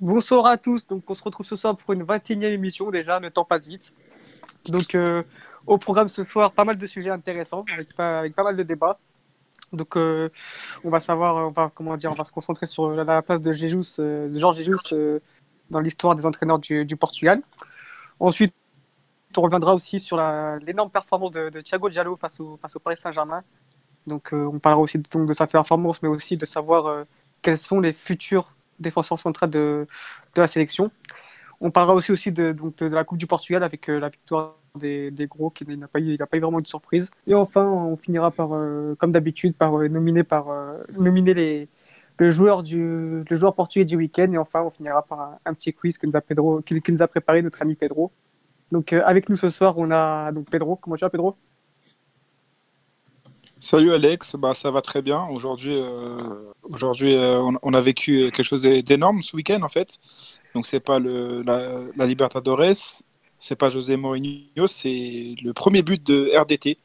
Bonsoir à tous. Donc, on se retrouve ce soir pour une 21e émission déjà. Le temps passe vite. Donc, euh, au programme ce soir, pas mal de sujets intéressants avec pas, mal de débats. Donc, euh, on va savoir, on va comment dire, on va se concentrer sur la, la place de Jesus, euh, de Georges Jesus euh, dans l'histoire des entraîneurs du, Portugal. Ensuite, on reviendra aussi sur l'énorme performance de, de Thiago Diallo face au, Paris Saint-Germain. Donc, on parlera aussi donc, de sa performance, mais aussi de savoir quels sont les futurs défenseurs centraux de, de la sélection. On parlera aussi, aussi de, donc, de, la Coupe du Portugal avec euh, la victoire des, des gros, qui n'a pas, eu- n'a pas eu vraiment de surprise. Et enfin, on finira par, euh, comme d'habitude, par euh, nominer, par, nominer les, le, joueur du, le joueur portugais du week-end. Et enfin, on finira par un, petit quiz que nous, a Pedro, qui nous a préparé notre ami Pedro. Donc, avec nous ce soir, on a donc Pedro. Comment tu vas, Pedro? Salut Alex, bah, ça va très bien. Aujourd'hui, euh, aujourd'hui euh, on, on a vécu quelque chose d'énorme ce week-end en fait. Donc c'est pas le, la, la Libertadores, c'est pas José Mourinho, c'est le premier but de RDT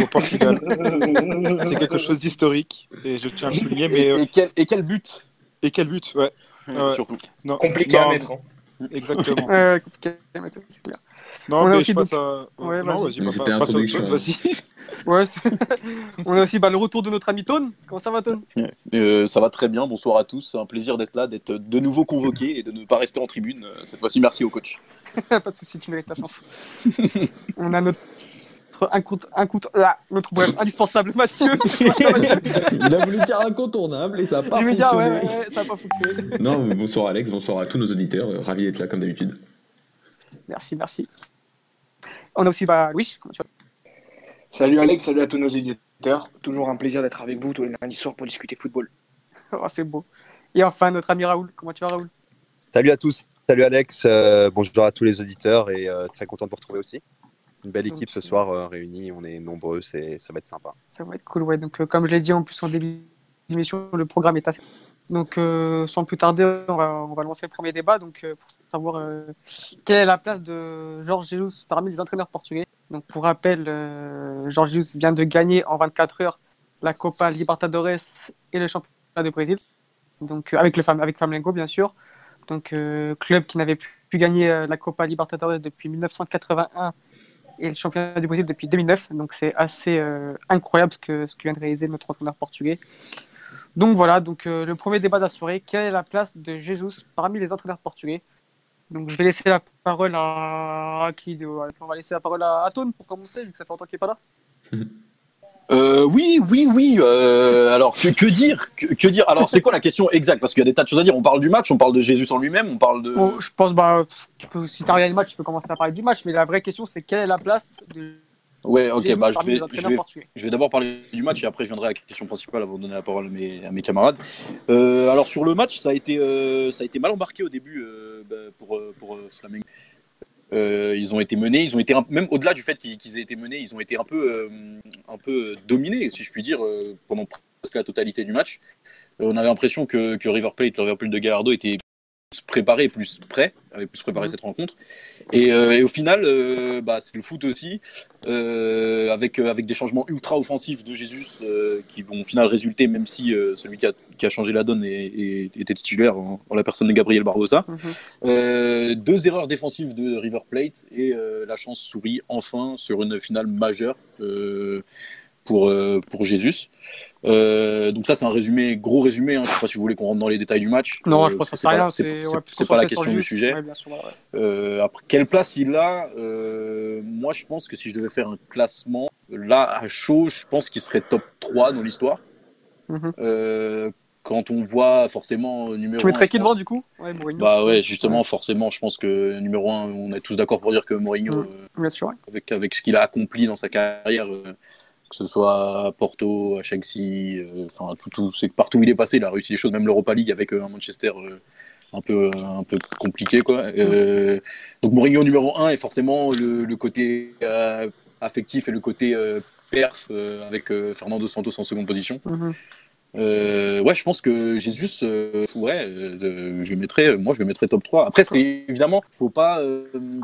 au Portugal. c'est quelque chose d'historique et je tiens à le souligner. Mais, Et, euh, et quel, et quel but? et quel but, ouais. Ouais. Surtout. Non, Compliqué non, à mettre. hein. Exactement. euh, compliqué, mais c'est clair. Non, On a mais aussi je passe à. Ouais, non, vas-y. vas-y, Mais bah, c'était passe à autre chose, introduction. vas-y. Ouais, c'est- on a aussi bah, le retour de notre ami Tone. Comment ça va, Tone? Euh, ça va très bien, bonsoir à tous. C'est un plaisir d'être là, d'être de nouveau convoqué et de ne pas rester en tribune. Euh, Cette fois-ci, merci au coach. Pas de souci, tu mérites ta chance. on a notre un compte, un compte, notre bref, indispensable Mathieu. Il a voulu dire incontournable et ça n'a pas ouais, ouais, ouais, ça n'a pas fonctionné. Non, bonsoir Alex, bonsoir à tous nos auditeurs. euh, Ravi d'être là comme d'habitude. Merci, merci. On a aussi bah, Louis. Comment tu vas? Salut Alex, salut à tous nos éditeurs. Toujours un plaisir d'être avec vous tous les lundis soirs pour discuter football. Oh, c'est beau. Et enfin, notre ami Raoul. Comment tu vas, Raoul? Salut à tous, salut Alex, euh, bonjour à tous les auditeurs et euh, très content de vous retrouver aussi. Une belle équipe ce soir euh, réunie, on est nombreux, c'est, ça va être sympa. Ça va être cool, ouais. Donc, euh, comme je l'ai dit en plus en début d'émission, le programme est assez. Donc, euh, sans plus tarder, on va, lancer le premier débat. Donc, euh, pour savoir euh, quelle est la place de Georges Jesus parmi les entraîneurs portugais. Donc, pour rappel, Georges Jesus vient de gagner en 24 heures la Copa Libertadores et le championnat de Brésil. Donc, avec le Flamengo, bien sûr. Donc, club qui n'avait pu, gagner la Copa Libertadores depuis 1981 et le championnat du Brésil depuis 2009. Donc c'est assez incroyable ce que, ce que vient de réaliser notre entraîneur portugais. Donc voilà, donc euh, le premier débat de la soirée, quelle est la place de Jesus parmi les entraîneurs portugais? Donc je vais laisser la parole à, à qui de- On va laisser la parole à Atone pour commencer, vu que ça fait longtemps qu'il n'est pas là. Euh, oui, oui, oui. euh, alors, que, que dire que, que dire? Alors, c'est quoi la question exacte? Parce qu'il y a des tas de choses à dire. On parle du match, on parle de Jésus en lui-même, on parle de. Bon, je pense, bah, tu peux, si tu as regardé le match, tu peux commencer à parler du match, mais la vraie question c'est quelle est la place de Ouais, ok, bah, je vais, je vais, je vais d'abord parler du match et après je viendrai à la question principale avant de donner la parole à mes, à mes camarades. Euh, alors sur le match, ça a été, euh, ça a été mal embarqué au début euh, bah, pour, pour Flamengo. Ils ont été menés, ils ont été un- même au-delà du fait qu'ils qu'ils aient été menés, ils ont été un peu, un peu dominés, si je puis dire, pendant presque la totalité du match. On avait l'impression que, que River Plate, le River Plate de Gallardo était préparé, plus prêt, avait plus préparé Mhm. cette rencontre. Et, euh, et au final, euh, bah, c'est le foot aussi euh, avec, euh, avec des changements ultra offensifs de Jesus euh, qui vont au final résulter, même si euh, celui qui a, qui a changé la donne était titulaire en, en la personne de Gabriel Barbosa. Mhm. Euh, deux erreurs défensives de River Plate et euh, la chance sourit enfin sur une finale majeure euh, pour, euh, pour Jesus. Euh, donc ça c'est un résumé, gros résumé. Hein. Je sais pas si vous voulez qu'on rentre dans les détails du match. Non, Euh, je pense que c'est pas- rien. c'est- ouais, pas la question du sujet. Ouais, bien sûr, ouais, ouais. Euh, après, quelle place il a Euh, Moi, je pense que si je devais faire un classement, là, à chaud, je pense qu'il serait top 3 dans l'histoire. Mhm. Quand on voit forcément numéro Tu mettrais qui devant du coup? Ouais, Mourinho, Bah ouais, justement, forcément, je pense que numéro 1, on est tous d'accord pour dire que Mourinho, Mhm. Bien sûr. avec, avec ce qu'il a accompli dans sa carrière, que ce soit à Porto, à Chelsea, euh, enfin, tout, tout, c'est que partout où il est passé, il a réussi des choses, même l'Europa League avec euh, un Manchester euh, un, peu, un peu compliqué. Quoi. Euh, donc Mourinho numéro 1 est forcément le, le côté euh, affectif et le côté euh, perf avec Fernando Santos en seconde position. Mhm. Ouais, je pense que Jesus, euh, ouais, je mettrais, moi je le mettrais top 3. Après, c'est évidemment, faut pas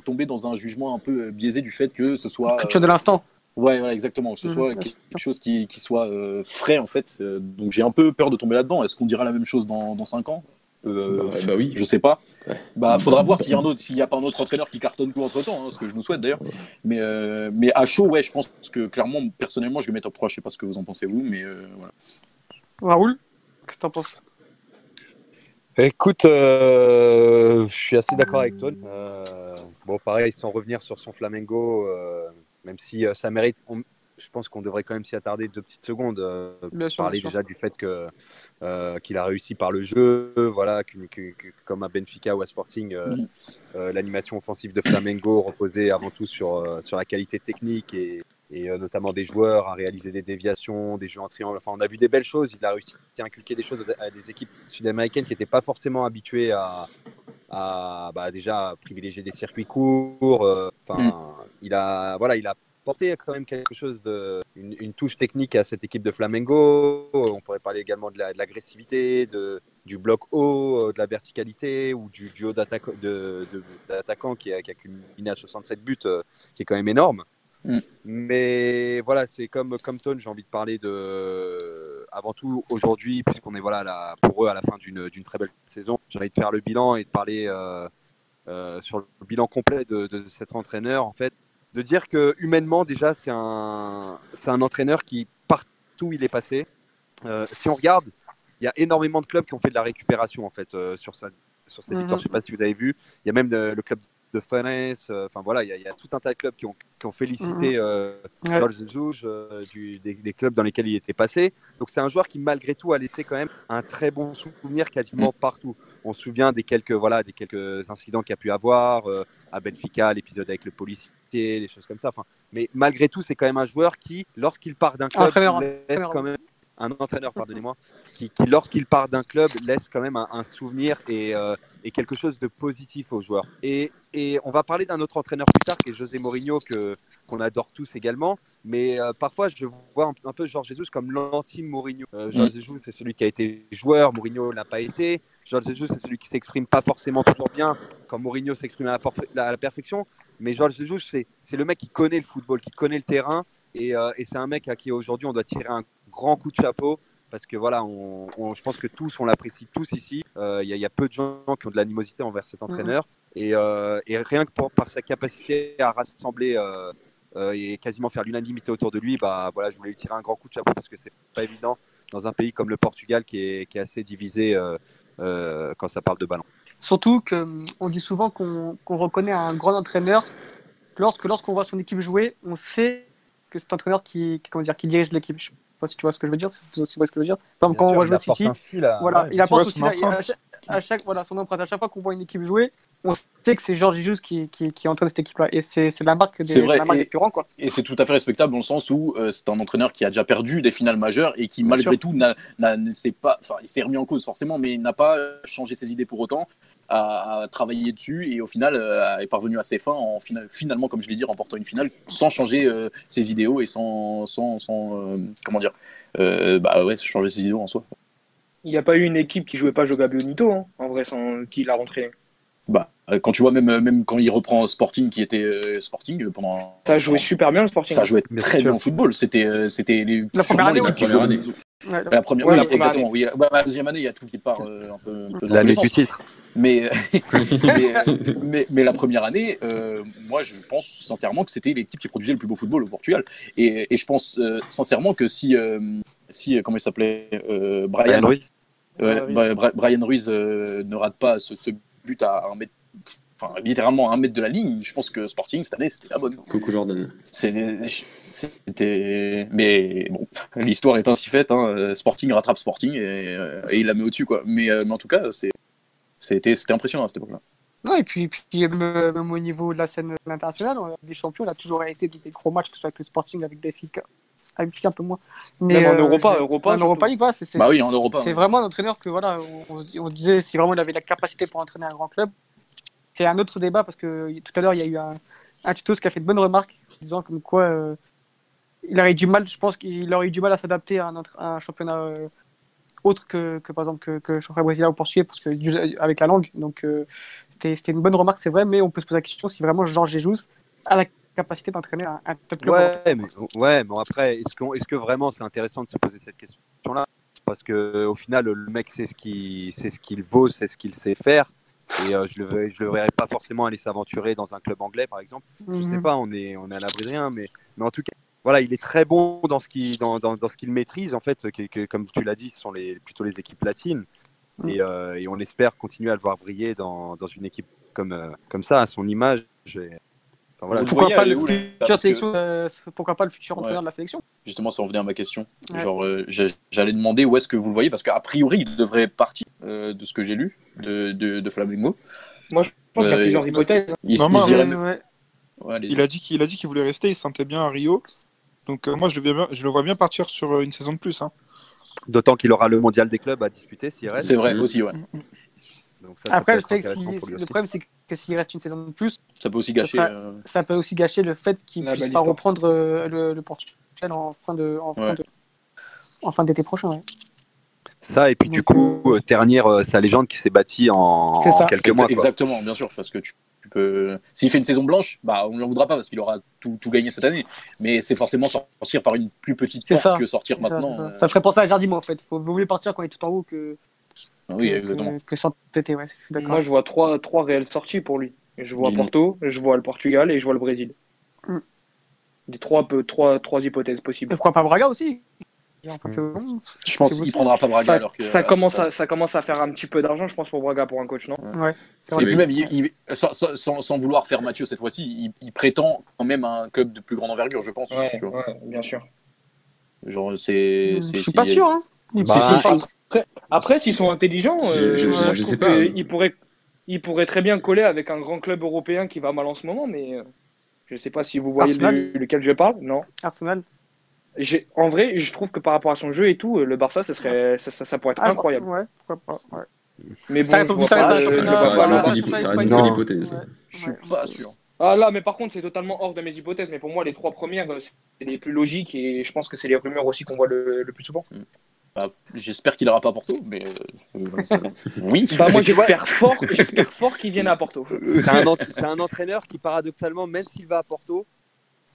tomber dans un jugement un peu biaisé du fait que ce soit. Culture de l'instant. Ouais, ouais, exactement. Que ce Mhm, soit quelque chose qui, qui soit euh, frais, en fait. Euh, donc j'ai un peu peur de tomber là-dedans. Est-ce qu'on dira la même chose dans, dans 5 ans? Euh, Bah, bah oui. Je sais pas. Ouais. Bah, faudra voir s'il y a un autre, s'il y a pas un autre entraîneur qui cartonne tout entre temps, ce que je nous souhaite d'ailleurs. Mais, euh, mais à chaud, ouais, je pense que clairement, personnellement, je le mets top 3. Je sais pas ce que vous en pensez vous, mais euh, voilà. Raoul, qu'est-ce que t'en penses? Écoute, euh, je suis assez d'accord avec. Euh, bon, pareil, sans revenir sur son Flamengo, euh, même si euh, ça mérite, on- je pense qu'on devrait quand même s'y attarder deux petites secondes. euh, Bien sûr, parler déjà du fait que euh, qu'il a réussi par le jeu, voilà, que, que- que- comme à Benfica ou à Sporting, euh, euh, l'animation offensive de Flamengo reposait avant tout sur sur la qualité technique et, et, notamment des joueurs à réaliser des déviations, des jeux en triangle. Enfin, on a vu des belles choses. Il a réussi à inculquer des choses à des équipes sud-américaines qui n'étaient pas forcément habituées à, à bah, déjà privilégier des circuits courts. euh, Enfin, il a voilà, il a porté quand même quelque chose de une, une touche technique à cette équipe de Flamengo. On pourrait parler également de la- de l'agressivité, de, du bloc haut, euh, de la verticalité ou du duo d'attaque- de- de- d'attaquants qui a, qui a culminé à 67 buts, euh, qui est quand même énorme. Mm. Mais voilà, c'est comme comme Tone, j'ai envie de parler de avant tout aujourd'hui, puisqu'on est voilà là, pour eux à la fin d'une très belle saison. J'ai envie de faire le bilan et de parler euh, euh, sur le bilan complet de, de cet entraîneur en fait de dire que humainement déjà c'est un un entraîneur qui partout où il est passé euh, si on regarde il y a énormément de clubs qui ont fait de la récupération en fait euh, sur sa sur cette Mhm. victoire je sais pas si vous avez vu il y a même le, le club de euh, enfin voilà il y, a, il y a tout un tas de clubs qui ont, qui ont félicité euh, Ouais. Georges euh, du, des, des clubs dans lesquels il était passé. Donc c'est un joueur qui malgré tout a laissé quand même un très bon souvenir quasiment partout. On se souvient des quelques voilà des quelques incidents qu'il a pu avoir à Benfica l'épisode avec le policier des choses comme ça. Enfin mais malgré tout c'est quand même un joueur qui lorsqu'il part d'un club Entraîneur, laisse quand même un entraîneur pardonnez-moi qui, qui, lorsqu'il part d'un club laisse quand même un, un souvenir et, euh, et quelque chose de positif aux joueurs. Et, et on va parler d'un autre entraîneur plus tard qui est José Mourinho que qu'on adore tous également. Mais euh, parfois je vois un, un peu Georges Jesus comme l'anti-Mourinho. Euh, Georges Jesus c'est celui qui a été joueur Mourinho l'a pas été. Georges Jesus c'est celui qui s'exprime pas forcément toujours bien quand Mourinho s'exprime à, la porf- à la perfection. Mais Georges Jesus c'est c'est le mec qui connaît le football qui connaît le terrain et, euh, et c'est un mec à qui aujourd'hui on doit tirer un grand coup de chapeau parce que voilà, on, on- je pense que tous, on l'apprécie tous ici. Euh, Il y, a- il y a peu de gens qui ont de l'animosité envers cet entraîneur. Et, euh, et rien que pour- par sa capacité à rassembler euh, et quasiment faire l'unanimité autour de lui, bah, voilà, je voulais lui tirer un grand coup de chapeau parce que c'est pas évident dans un pays comme le Portugal qui est, qui est assez divisé quand ça parle de ballon. Surtout qu'on dit souvent qu'on qu'on reconnaît un grand entraîneur lorsque lorsqu'on voit son équipe jouer, on sait que c'est un entraîneur qui, qui, comment dire, qui dirige l'équipe. Je sais pas si tu vois ce que je veux dire, si tu vois ce que je veux dire. Par exemple, quand on va jouer City, voilà, il apporte Ouais, aussi à, chaque, à chaque- voilà, son empreinte. À chaque fois qu'on voit une équipe jouer, on sait que c'est Georges Jesus qui, qui, qui entraîne cette équipe-là. Et c'est c'est la marque des, vrai, la marque et- des plus grands, quoi. Et c'est tout à fait respectable dans le sens où euh, c'est un entraîneur qui a déjà perdu des finales majeures et qui, Bien malgré sûr. tout, n'a, n'a- ne s'est pas, enfin, il s'est remis en cause forcément, mais n'a pas changé ses idées pour autant, a, a travaillé dessus et au final euh, est parvenu à ses fins en fina- finalement, comme je l'ai dit, remportant une finale sans changer euh, ses idéaux et sans, sans, sans, euh, comment dire, euh, bah ouais, changer ses idéaux en soi. Il n'y a pas eu une équipe qui jouait pas Joga Bonito, hein, en vrai, sans qui l'a rentré. Bah, quand tu vois même, même quand il reprend Sporting qui était euh, Sporting pendant. Ça jouait super bien le Sporting. Ça jouait Bien très bien au football. C'était, euh, c'était les, La première année, La première jouaient- année. Ouais, La première, Ouais, oui, la première exactement. Oui. Ouais, la deuxième année, il y a tout qui part euh, un peu, peu L'année du titre. Mais, mais, mais, mais la première année, euh, moi, je pense sincèrement que c'était l'équipe qui produisait le plus beau football au Portugal. Et, et je pense euh, sincèrement que si, euh, si euh, comment il s'appelait, euh, Brian, Brian Ruiz. Brian Ruiz euh, ne rate pas ce, ce but à un mètre, enfin, littéralement à un mètre de la ligne, je pense que Sporting cette année, c'était la bonne. Coucou Jordan. C'était. Mais bon, l'histoire est ainsi faite. hein. Sporting rattrape Sporting et, euh, et il la met au-dessus, quoi. Mais, euh, mais en tout cas, c'est- c'était impressionnant à cette époque-là. Non, et puis, puis même, même au niveau de la scène internationale, on a des champions, on a toujours essayé des, des gros matchs, que ce soit avec le Sporting, avec Benfica, avec Benfica un peu moins. Mais, Même en euh, Europa, en. Europa League, voilà, c'est c'est- Bah oui, en Europa. c'est vraiment un entraîneur que voilà, on, se disait si vraiment il avait la capacité pour entraîner un grand club. C'est un autre débat parce que tout à l'heure il y a eu un, un tutos qui a fait de bonnes remarques disant comme quoi euh, il aurait eu du mal, je pense qu'il aurait eu du mal à s'adapter à un, autre- à un championnat euh, autre que, que, par exemple que, que championnat brésilien ou portugais parce que du- avec la langue. Donc euh, c'était une bonne remarque, c'est vrai, mais on peut se poser la question si vraiment Georges Jesus a la capacité d'entraîner un, un top club. Ouais, mais, ouais, mais après, est-ce que, est-ce que vraiment c'est intéressant de se poser cette question-là? Parce que au final, le mec sait ce qu'il c'est ce qu'il vaut, c'est ce qu'il sait faire. Et euh, je le je le verrais pas forcément aller s'aventurer dans un club anglais, par exemple. Je sais Mhm. pas, on est on est à l'abri de rien, mais mais en tout cas, voilà, il est très bon dans ce qu'il dans, dans, dans ce qu'il maîtrise en fait, que, que- comme tu l'as dit, ce sont les plutôt les équipes latines. Mm. Et, euh, et on espère continuer à le voir briller dans, dans une équipe comme euh, comme ça, à son image. Et- enfin, voilà, Vous Pourquoi pas le où, là futur Parce que- sélection euh, Pourquoi pas le futur Ouais. entraîneur de la sélection? Justement, ça en venait à ma question. Ouais. Genre, euh, j'allais demander où est-ce que vous le voyez, parce qu'a priori, il devrait partir euh, de ce que j'ai lu de, de, de Flamengo. Moi, je pense qu'il y a plusieurs hypothèses. Il, Non, il moi, se dirait. Ouais, ouais. Ouais, allez-y. Il a dit qu'il a dit qu'il voulait rester, il se sentait bien à Rio. Donc euh, moi, je le, vois bien, je le vois bien partir sur euh, une saison de plus. hein. D'autant qu'il aura le mondial des clubs à disputer s'il reste. C'est vrai Mhm. aussi, ouais. Donc ça, ça Après, peut le, fait le aussi. problème, c'est que s'il reste une saison de plus, Ça peut aussi gâcher. sera- euh, ça peut aussi gâcher le fait qu'il ne puisse pas reprendre euh, le, le Portugal en fin de en fin Ouais. de- en fin d'été prochain. ouais. Ça, et puis du coup, euh, euh, sa légende qui s'est bâtie en, quelques mois. quoi. Exactement, bien sûr, parce que tu, peux. S'il fait une saison blanche, bah, on ne l'en voudra pas parce qu'il aura tout, tout gagné cette année. Mais c'est forcément sortir par une plus petite porte ça. que sortir ça, maintenant. c'est ça. euh, Ça me ferait penser à Jardim en fait. Faut vaut mieux partir quand il est tout en haut que, Oui, exactement. que. Ouais, je suis d'accord. Moi, je vois trois, trois réelles sorties pour lui. Je vois. Porto, je vois le Portugal et je vois le Brésil. Mm. Des trois, peu- trois, trois hypothèses Et possibles. pourquoi pas Braga aussi? Je pense qu'il prendra pas Braga Ça, alors que. ça commence à, ça commence à faire un petit peu d'argent, je pense, pour Braga, pour un coach, non? Ouais, Et puis même, il- il- sans, sans- sans- sans vouloir faire Mathieu cette fois-ci, il, il prétend quand même à un club de plus grande envergure, je pense. Ouais, tu vois. ouais, bien sûr. Genre, c'est. Je suis pas sûr. Hein. Bah, Si, Après, après, s'ils sont intelligents, euh, Je- je- moi, je trouve sais pas. Ils pourraient, ils pourraient très bien coller avec un grand club européen qui va mal en ce moment, mais euh, je sais pas si vous voyez Arsenal lequel je parle. Non? Arsenal. En vrai, je trouve que par rapport à son jeu et tout, euh, le Barça, ça, serait, ça, ça- ça pourrait être Ah, incroyable. Ouais, pourquoi pas. Ouais. Mais bon, Ça reste- je vois pas, je une Non. hypothèse. Ouais. Je suis Ouais, pas sûr. Ah là, mais par contre, c'est totalement hors de mes hypothèses. Mais pour moi, les trois premières, euh, c'est les plus logiques et je pense que c'est les rumeurs aussi qu'on voit le, le plus souvent. Bah, J'espère qu'il n'ira pas à Porto, mais. euh, oui. Bah, moi, j'espère fort, j'espère fort qu'il vienne à Porto. C'est un, ent- c'est un entraîneur qui, paradoxalement, même s'il va à Porto,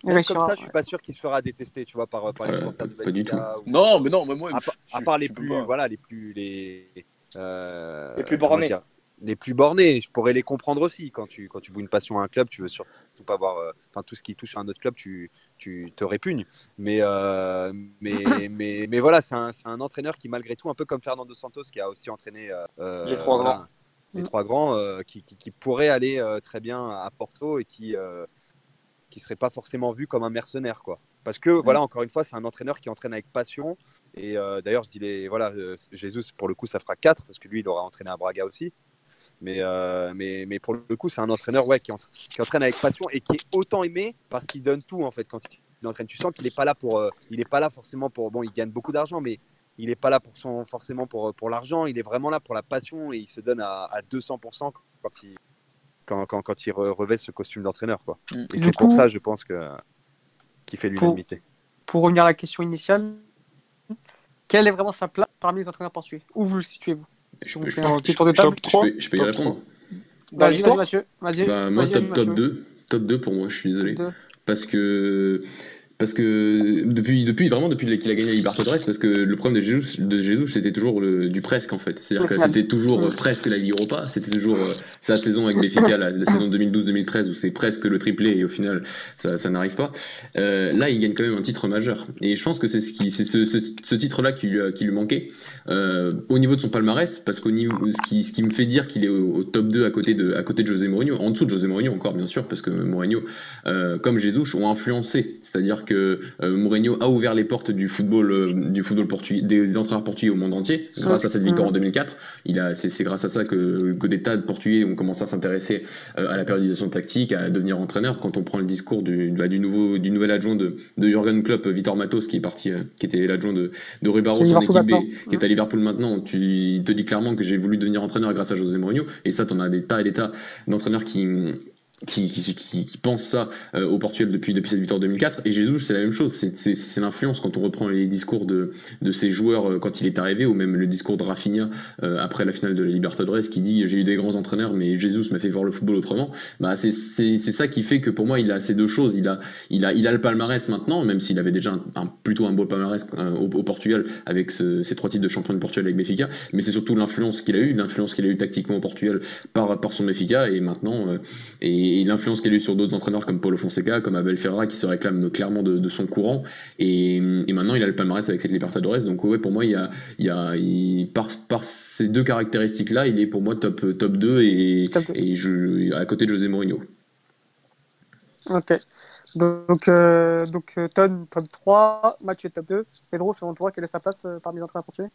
même comme ça, je ouais. suis pas sûr qu'il se fera détester, tu vois, par, par les supporters de Benfica. ou- Non, mais non, mais moi. À, je- à part les tu plus, pas. voilà, les plus, les, euh, Les plus bornés. dire, les plus bornés. Je pourrais les comprendre aussi. Quand tu, quand tu voues une passion à un club, tu veux surtout pas avoir, euh, enfin, tout ce qui touche à un autre club, tu, tu te répugnes. Mais, euh, mais, mais, mais voilà, c'est un, c'est un entraîneur qui, malgré tout, un peu comme Fernando Santos, qui a aussi entraîné Les trois voilà, grands. les trois grands, euh, qui, qui, qui pourrait aller euh, très bien à Porto et qui, euh, qui serait pas forcément vu comme un mercenaire, quoi. Parce que voilà, encore une fois, c'est un entraîneur qui entraîne avec passion. Et euh, d'ailleurs, je dis les voilà, euh, Jésus pour le coup, ça fera 4 parce que lui, il aura entraîné à Braga aussi. Mais, euh, mais, mais pour le coup, c'est un entraîneur ouais, qui, entra- qui entraîne avec passion et qui est autant aimé parce qu'il donne tout en fait quand il entraîne. Tu sens qu'il n'est pas là pour, il est pas là forcément pour bon, il gagne beaucoup d'argent, mais il n'est pas là pour son forcément pour, pour l'argent. Il est vraiment là pour la passion et il se donne à, à 200% quand il quand, quand, quand il re- revêt ce costume d'entraîneur quoi. Mm. Et Du c'est pour coup- ça, je pense que qu'il fait Pour- l'unanimité. Pour revenir à la question initiale, quelle est vraiment sa place parmi les entraîneurs portugais? Où vous le situez, vous Je fait je- un petit tour de table. Je 3 peux- je peux y répondre. Vas-y, Mathieu. Vas-y. Bah, moi, Vas-y, top, top 2. Top 2 pour moi, je suis désolé. Parce que. Parce que depuis, depuis vraiment depuis qu'il a gagné la Libertadores, parce que le problème de Jesus, de Jesus c'était toujours le, du presque en fait. C'est-à-dire que c'était toujours presque la Ligue Europa, c'était toujours euh, sa saison avec Benfica, la, la saison 2012-2013 où c'est presque le triplé et au final ça, ça n'arrive pas. Euh, là, il gagne quand même un titre majeur et je pense que c'est ce qui, c'est ce, ce, ce titre-là qui lui, a- qui lui manquait euh, au niveau de son palmarès, parce qu'au niveau, ce qui, ce qui me fait dire qu'il est au, au top 2 à côté de, à côté de José Mourinho, en dessous de José Mourinho encore bien sûr, parce que Mourinho comme Jesus ont influencé. C'est-à-dire que euh, Mourinho a ouvert les portes du football, euh, du football portugais, des entraîneurs portugais au monde entier, grâce à cette victoire en 2004. Il a, c'est, grâce à ça que, que des tas de Portugais ont commencé à s'intéresser euh, à la périodisation tactique, à devenir entraîneur. Quand on prend le discours du, bah, du nouveau, du nouvel adjoint de, de Jurgen Klopp, Vitor Matos, qui est parti, qui était l'adjoint de, de Rui Barros en équipe B, qui est à Liverpool maintenant. Tu, il te dit clairement que j'ai voulu devenir entraîneur grâce à José Mourinho. Et ça, t'en as des tas et des tas d'entraîneurs qui qui, pense ça euh, au Portugal depuis, cette victoire 2004. Et Jesus, c'est la même chose. C'est- l'influence quand on reprend les discours de, de ces joueurs euh, quand il est arrivé, ou même le discours de Rafinha euh, après la finale de la Libertadores, qui dit J'ai eu des grands entraîneurs, mais Jesus m'a fait voir le football autrement. Bah, c'est ça qui fait que pour moi, il a ces deux choses. Il a, il a, il a le palmarès maintenant, même s'il avait déjà un, plutôt un beau palmarès au, Portugal avec ce- ces trois titres de champion de Portugal avec Benfica. Mais c'est surtout l'influence qu'il a eu, l'influence qu'il a eu tactiquement au Portugal par, par son Benfica. Et maintenant, et, et l'influence qu'il a eu sur d'autres entraîneurs comme Paulo Fonseca, comme Abel Ferreira, qui se réclament clairement de, de son courant. Et, et maintenant, il a le palmarès avec cette Libertadores. Donc, ouais, pour moi, il y a, il y a, il- par, par ces deux caractéristiques-là, il est pour moi top, top 2 et, Top deux. et je, à côté de José Mourinho. Ok. Donc, euh, donc euh, Ton, top 3, Mathieu, top 2. Pedro, selon toi, quelle est sa place euh, parmi les entraîneurs portugais?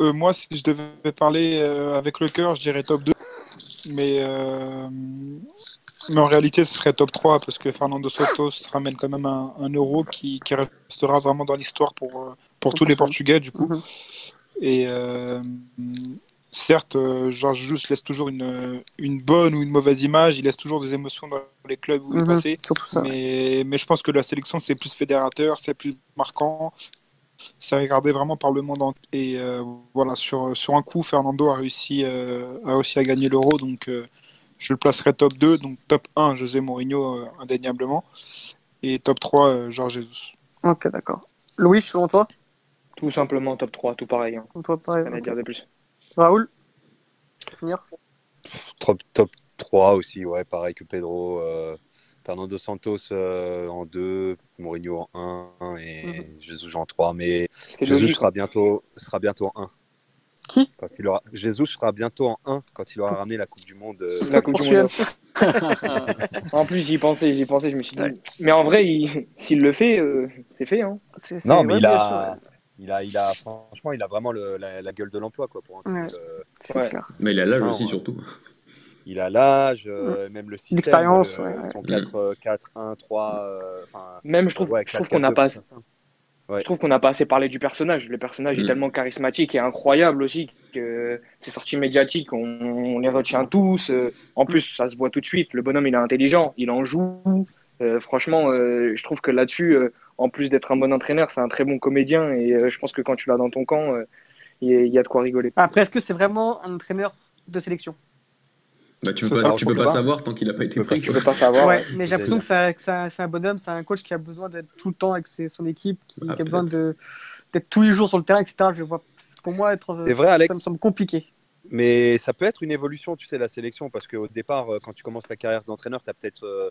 Euh, moi, si je devais parler euh, avec le cœur, je dirais top 2. Mais, euh, mais en réalité, ce serait top 3 parce que Fernando Soto ramène quand même un, un euro qui, qui restera vraiment dans l'histoire pour, euh, pour tous les Portugais, du coup. Mhm. Et euh, certes, Georges Jesus laisse toujours une, une bonne ou une mauvaise image. Il laisse toujours des émotions dans les clubs où il est Mhm, passé. Ça. Mais, mais je pense que la sélection, c'est plus fédérateur, c'est plus marquant. C'est regardé vraiment par le monde entier. Et euh, voilà, sur, sur un coup, Fernando a réussi, euh, a réussi à gagner l'euro. Donc, euh, je le placerai top 2. Donc, top 1, José Mourinho, euh, indéniablement. Et top 3, euh, Georges Jesus. Ok, d'accord. Louis, selon toi? Tout simplement top 3, tout pareil. Hein. Toi, pareil. Rien à dire de plus. Raoul? Finir Top, top 3 aussi, ouais, pareil que Pedro. Fernando Santos euh, en 2, Mourinho en 1 et Mhm. Jesus en 3. Mais logique. sera bientôt, sera bientôt en 1. Qui quand il aura, Jesus sera bientôt en 1 quand il aura ramené la Coupe du Monde. euh, La Coupe du. Monde. En plus, j'y pensais, j'y pensais, je me suis dit. Mais en vrai, il- s'il le fait, euh, c'est fait. Hein. C'est- c'est- Non, mais il a, sûr, il a, il a, franchement, il a vraiment le- la, la gueule de l'emploi, quoi, pour un truc, Ouais. euh, Ouais. Mais il a l'âge aussi, surtout. Il a l'âge, euh, même le système. L'expérience, le- ouais, ouais. Son 4, euh, 4 1, 3. euh, Enfin, Même, je trouve, ouais, je trouve 4, qu'on n'a 4, pas, 2, ça. je trouve qu'on n'a pas assez parlé du personnage. Le personnage est Mm. tellement charismatique et incroyable aussi que c'est sorti médiatique. On, on les retient tous. euh, En plus, ça se voit tout de suite. Le bonhomme, il est intelligent, il en joue. Euh, franchement, euh, je trouve que là-dessus, euh, en plus d'être un bon entraîneur, c'est un très bon comédien. Et euh, je pense que quand tu l'as dans ton camp, euh, il y, a- il y a de quoi rigoler. Après, est-ce que c'est vraiment un entraîneur de sélection? Bah, tu peux pas, tu peux pas savoir tant qu'il a pas été pris. Tu peux pas savoir. Ouais, mais j'ai l'impression que c'est que un, c'est un bonhomme, c'est un coach qui a besoin d'être tout le temps avec ses- son équipe, qui, Ah, qui a besoin de- d'être tous les jours sur le terrain, etc. Je vois, pour moi, être, C'est vrai, Alex. ça me semble compliqué. Mais ça peut être une évolution, tu sais, la sélection, parce qu'au départ, euh, quand tu commences ta carrière d'entraîneur, tu as peut-être euh,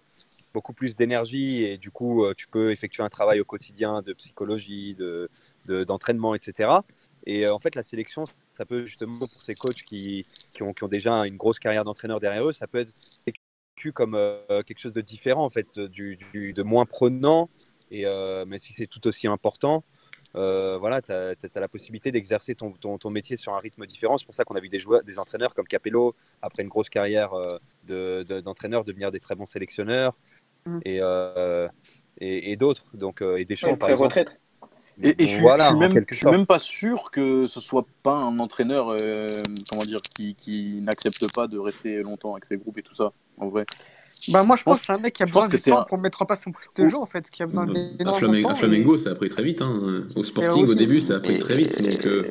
beaucoup plus d'énergie et du coup, euh, tu peux effectuer un travail au quotidien de psychologie, de, de- d'entraînement, etc. Et euh, en fait, la sélection, ça peut justement, pour ces coachs qui, qui, ont, qui ont déjà une grosse carrière d'entraîneur derrière eux, ça peut être vécu comme euh, quelque chose de différent, en fait, du, de moins prenant, et, euh, mais si c'est tout aussi important. Voilà, tu as, la possibilité d'exercer ton, ton, métier sur un rythme différent. C'est pour ça qu'on a vu des, joueurs, des entraîneurs comme Capello, après une grosse carrière euh, de- de- d'entraîneur, devenir des très bons sélectionneurs Mm. et, euh, et, et d'autres. Donc, euh, et Deschamps, Ouais, par exemple. pré-retraite. Et, et je, suis- Voilà, je suis même, je suis même pas sûr que ce soit pas un entraîneur, euh, comment dire, qui, qui n'accepte pas de rester longtemps avec ses groupes et tout ça. En vrai. Bah, moi, je pense pense- que c'est un mec qui a je pense besoin que de c'est temps un- pour mettre en place son projet de jeu, en fait, qui a besoin Flamen- de à Flamengo, ça a pris très vite. hein. Au Sporting, aussi- au début, ça a pris très vite. Donc, euh,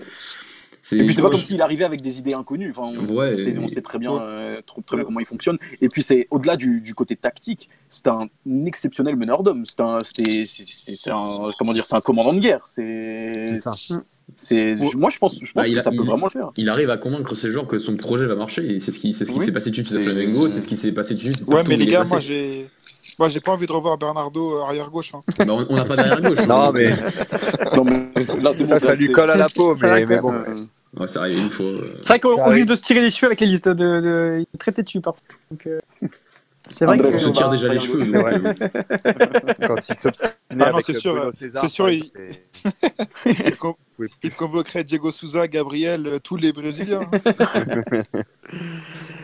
Et puis c'est pas comme je- s'il arrivait avec des idées inconnues. Enfin, on, Ouais, sait, on et- sait très bien, euh, trop- très bien comment il fonctionne. Et puis c'est au-delà du, du côté tactique, c'est un exceptionnel meneur d'hommes. C'est un, un, comment dire, c'est un commandant de guerre. C'est, C'est ça. C'est, moi je pense, je pense Bah, il que a- ça peut il- vraiment le faire. il arrive à convaincre ces joueurs que son projet va marcher. Et c'est ce qui, c'est ce qui Oui. s'est passé tout de suite à C'est- Flamengo, c'est ce qui s'est passé tout de suite. Ouais, mais les il gars, moi, j'ai. Moi, j'ai pas envie de revoir Bernardo euh, arrière gauche. Hein. Bah, on n'a pas derrière gauche. Non, hein. mais Non, mais là c'est bon. ça, ça lui colle à la peau. C'est vrai Mais, mais bon. Euh, Ouais, c'est arrivé une fois. euh. C'est vrai qu'on risque de se tirer les cheveux avec les listes de. de... Il est très têtu, par contre. Donc, euh, C'est vrai Andrés On que. se tire déjà les cheveux. Quand il s'obstinait Ah avec c'est sûr, César, c'est sûr, il- te, con- Oui. il te convoquerait Diego Souza, Gabriel, euh, tous les Brésiliens.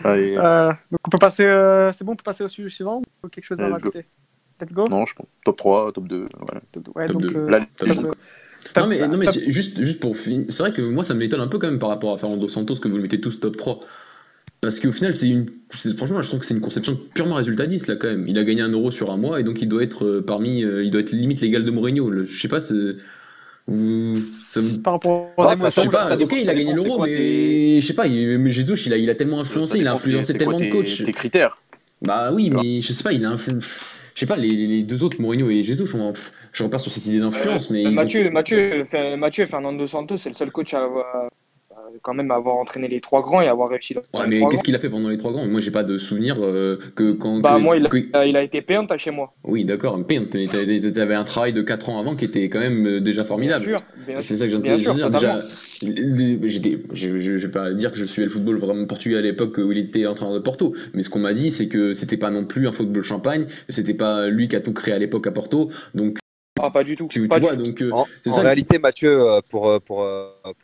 allez, Euh, donc on peut passer. euh, C'est bon, on peut passer au sujet suivant ou quelque chose à Let's go. rajouter? Let's go. non, je pense top 3, top 2. Voilà. Ouais, Top donc. deux. euh, La Top légende, deux. quoi. top- Non mais, non, mais top- c'est juste, juste pour finir, c'est vrai que moi ça m'étonne un peu quand même par rapport à Fernando Santos que vous le mettez tous top 3. Parce qu'au final, c'est une. Franchement, je trouve que c'est une conception purement résultatiste là quand même. Il a gagné un euro sur un mois et donc il doit être euh, parmi. euh, il doit être limite l'égal de Mourinho. Le- je sais pas, c'est. Vous... Ça me- Par rapport aux Ah, je ça change, pas, ça ok, il ça a gagné l'euro, mais je sais pas, il, mais Jesus, il a, il a tellement influencé, Ça il a influencé tellement quoi de tes- coachs. Tes critères? Bah oui, mais je sais pas, il a influ... Je sais pas, les, les deux autres, Mourinho et Jesus, on- je repars sur cette idée d'influence, mais. Euh, ils ont- Mathieu, Mathieu, fait- Mathieu Fernando Santos, c'est le seul coach à avoir, quand même avoir entraîné les trois grands et avoir réussi Ouais, mais qu'est-ce qu'il a fait pendant les trois grands? Moi, j'ai pas de souvenir euh, que quand. Bah que- moi, il a, que- euh, il a été payant chez moi. Oui, d'accord, t'avais t'avais- t'avais un travail de 4 ans avant qui était quand même euh, déjà formidable. Bien sûr, bien C'est ça que sûr, dire. Déjà, j'étais, je, je, je vais pas dire que je suivais le football vraiment portugais à l'époque où il était entraîneur de Porto, mais ce qu'on m'a dit, c'est que c'était pas non plus un football champagne, c'était pas lui qui a tout créé à l'époque à Porto, donc Ah, pas du tout. tu, tu pas du vois, tout. donc euh, En, c'est en ça. réalité, Mathieu, euh, pour, euh, pour,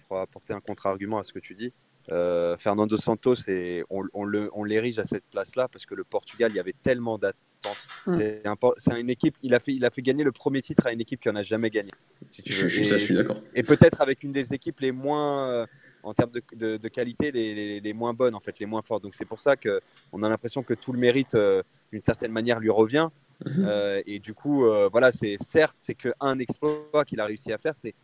pour apporter un contre-argument à ce que tu dis, euh, Fernando Santos, et on, on le- on l'érige à cette place-là parce que le Portugal, il y avait tellement d'attentes. Mm. C'est un une équipe, il a, fait, il a fait gagner le premier titre à une équipe qui n'en a jamais gagné. Si tu Je, veux. je, Et ça, je suis d'accord. Et peut-être avec une des équipes les moins, euh, en termes de, de- de qualité, les, les- les moins bonnes, en fait, les moins fortes. Donc c'est pour ça qu'on a l'impression que tout le mérite, euh, d'une certaine manière, lui revient. Mhm. Euh, et du coup, euh, voilà, c'est certes, c'est qu'un exploit qu'il a réussi à faire, c'est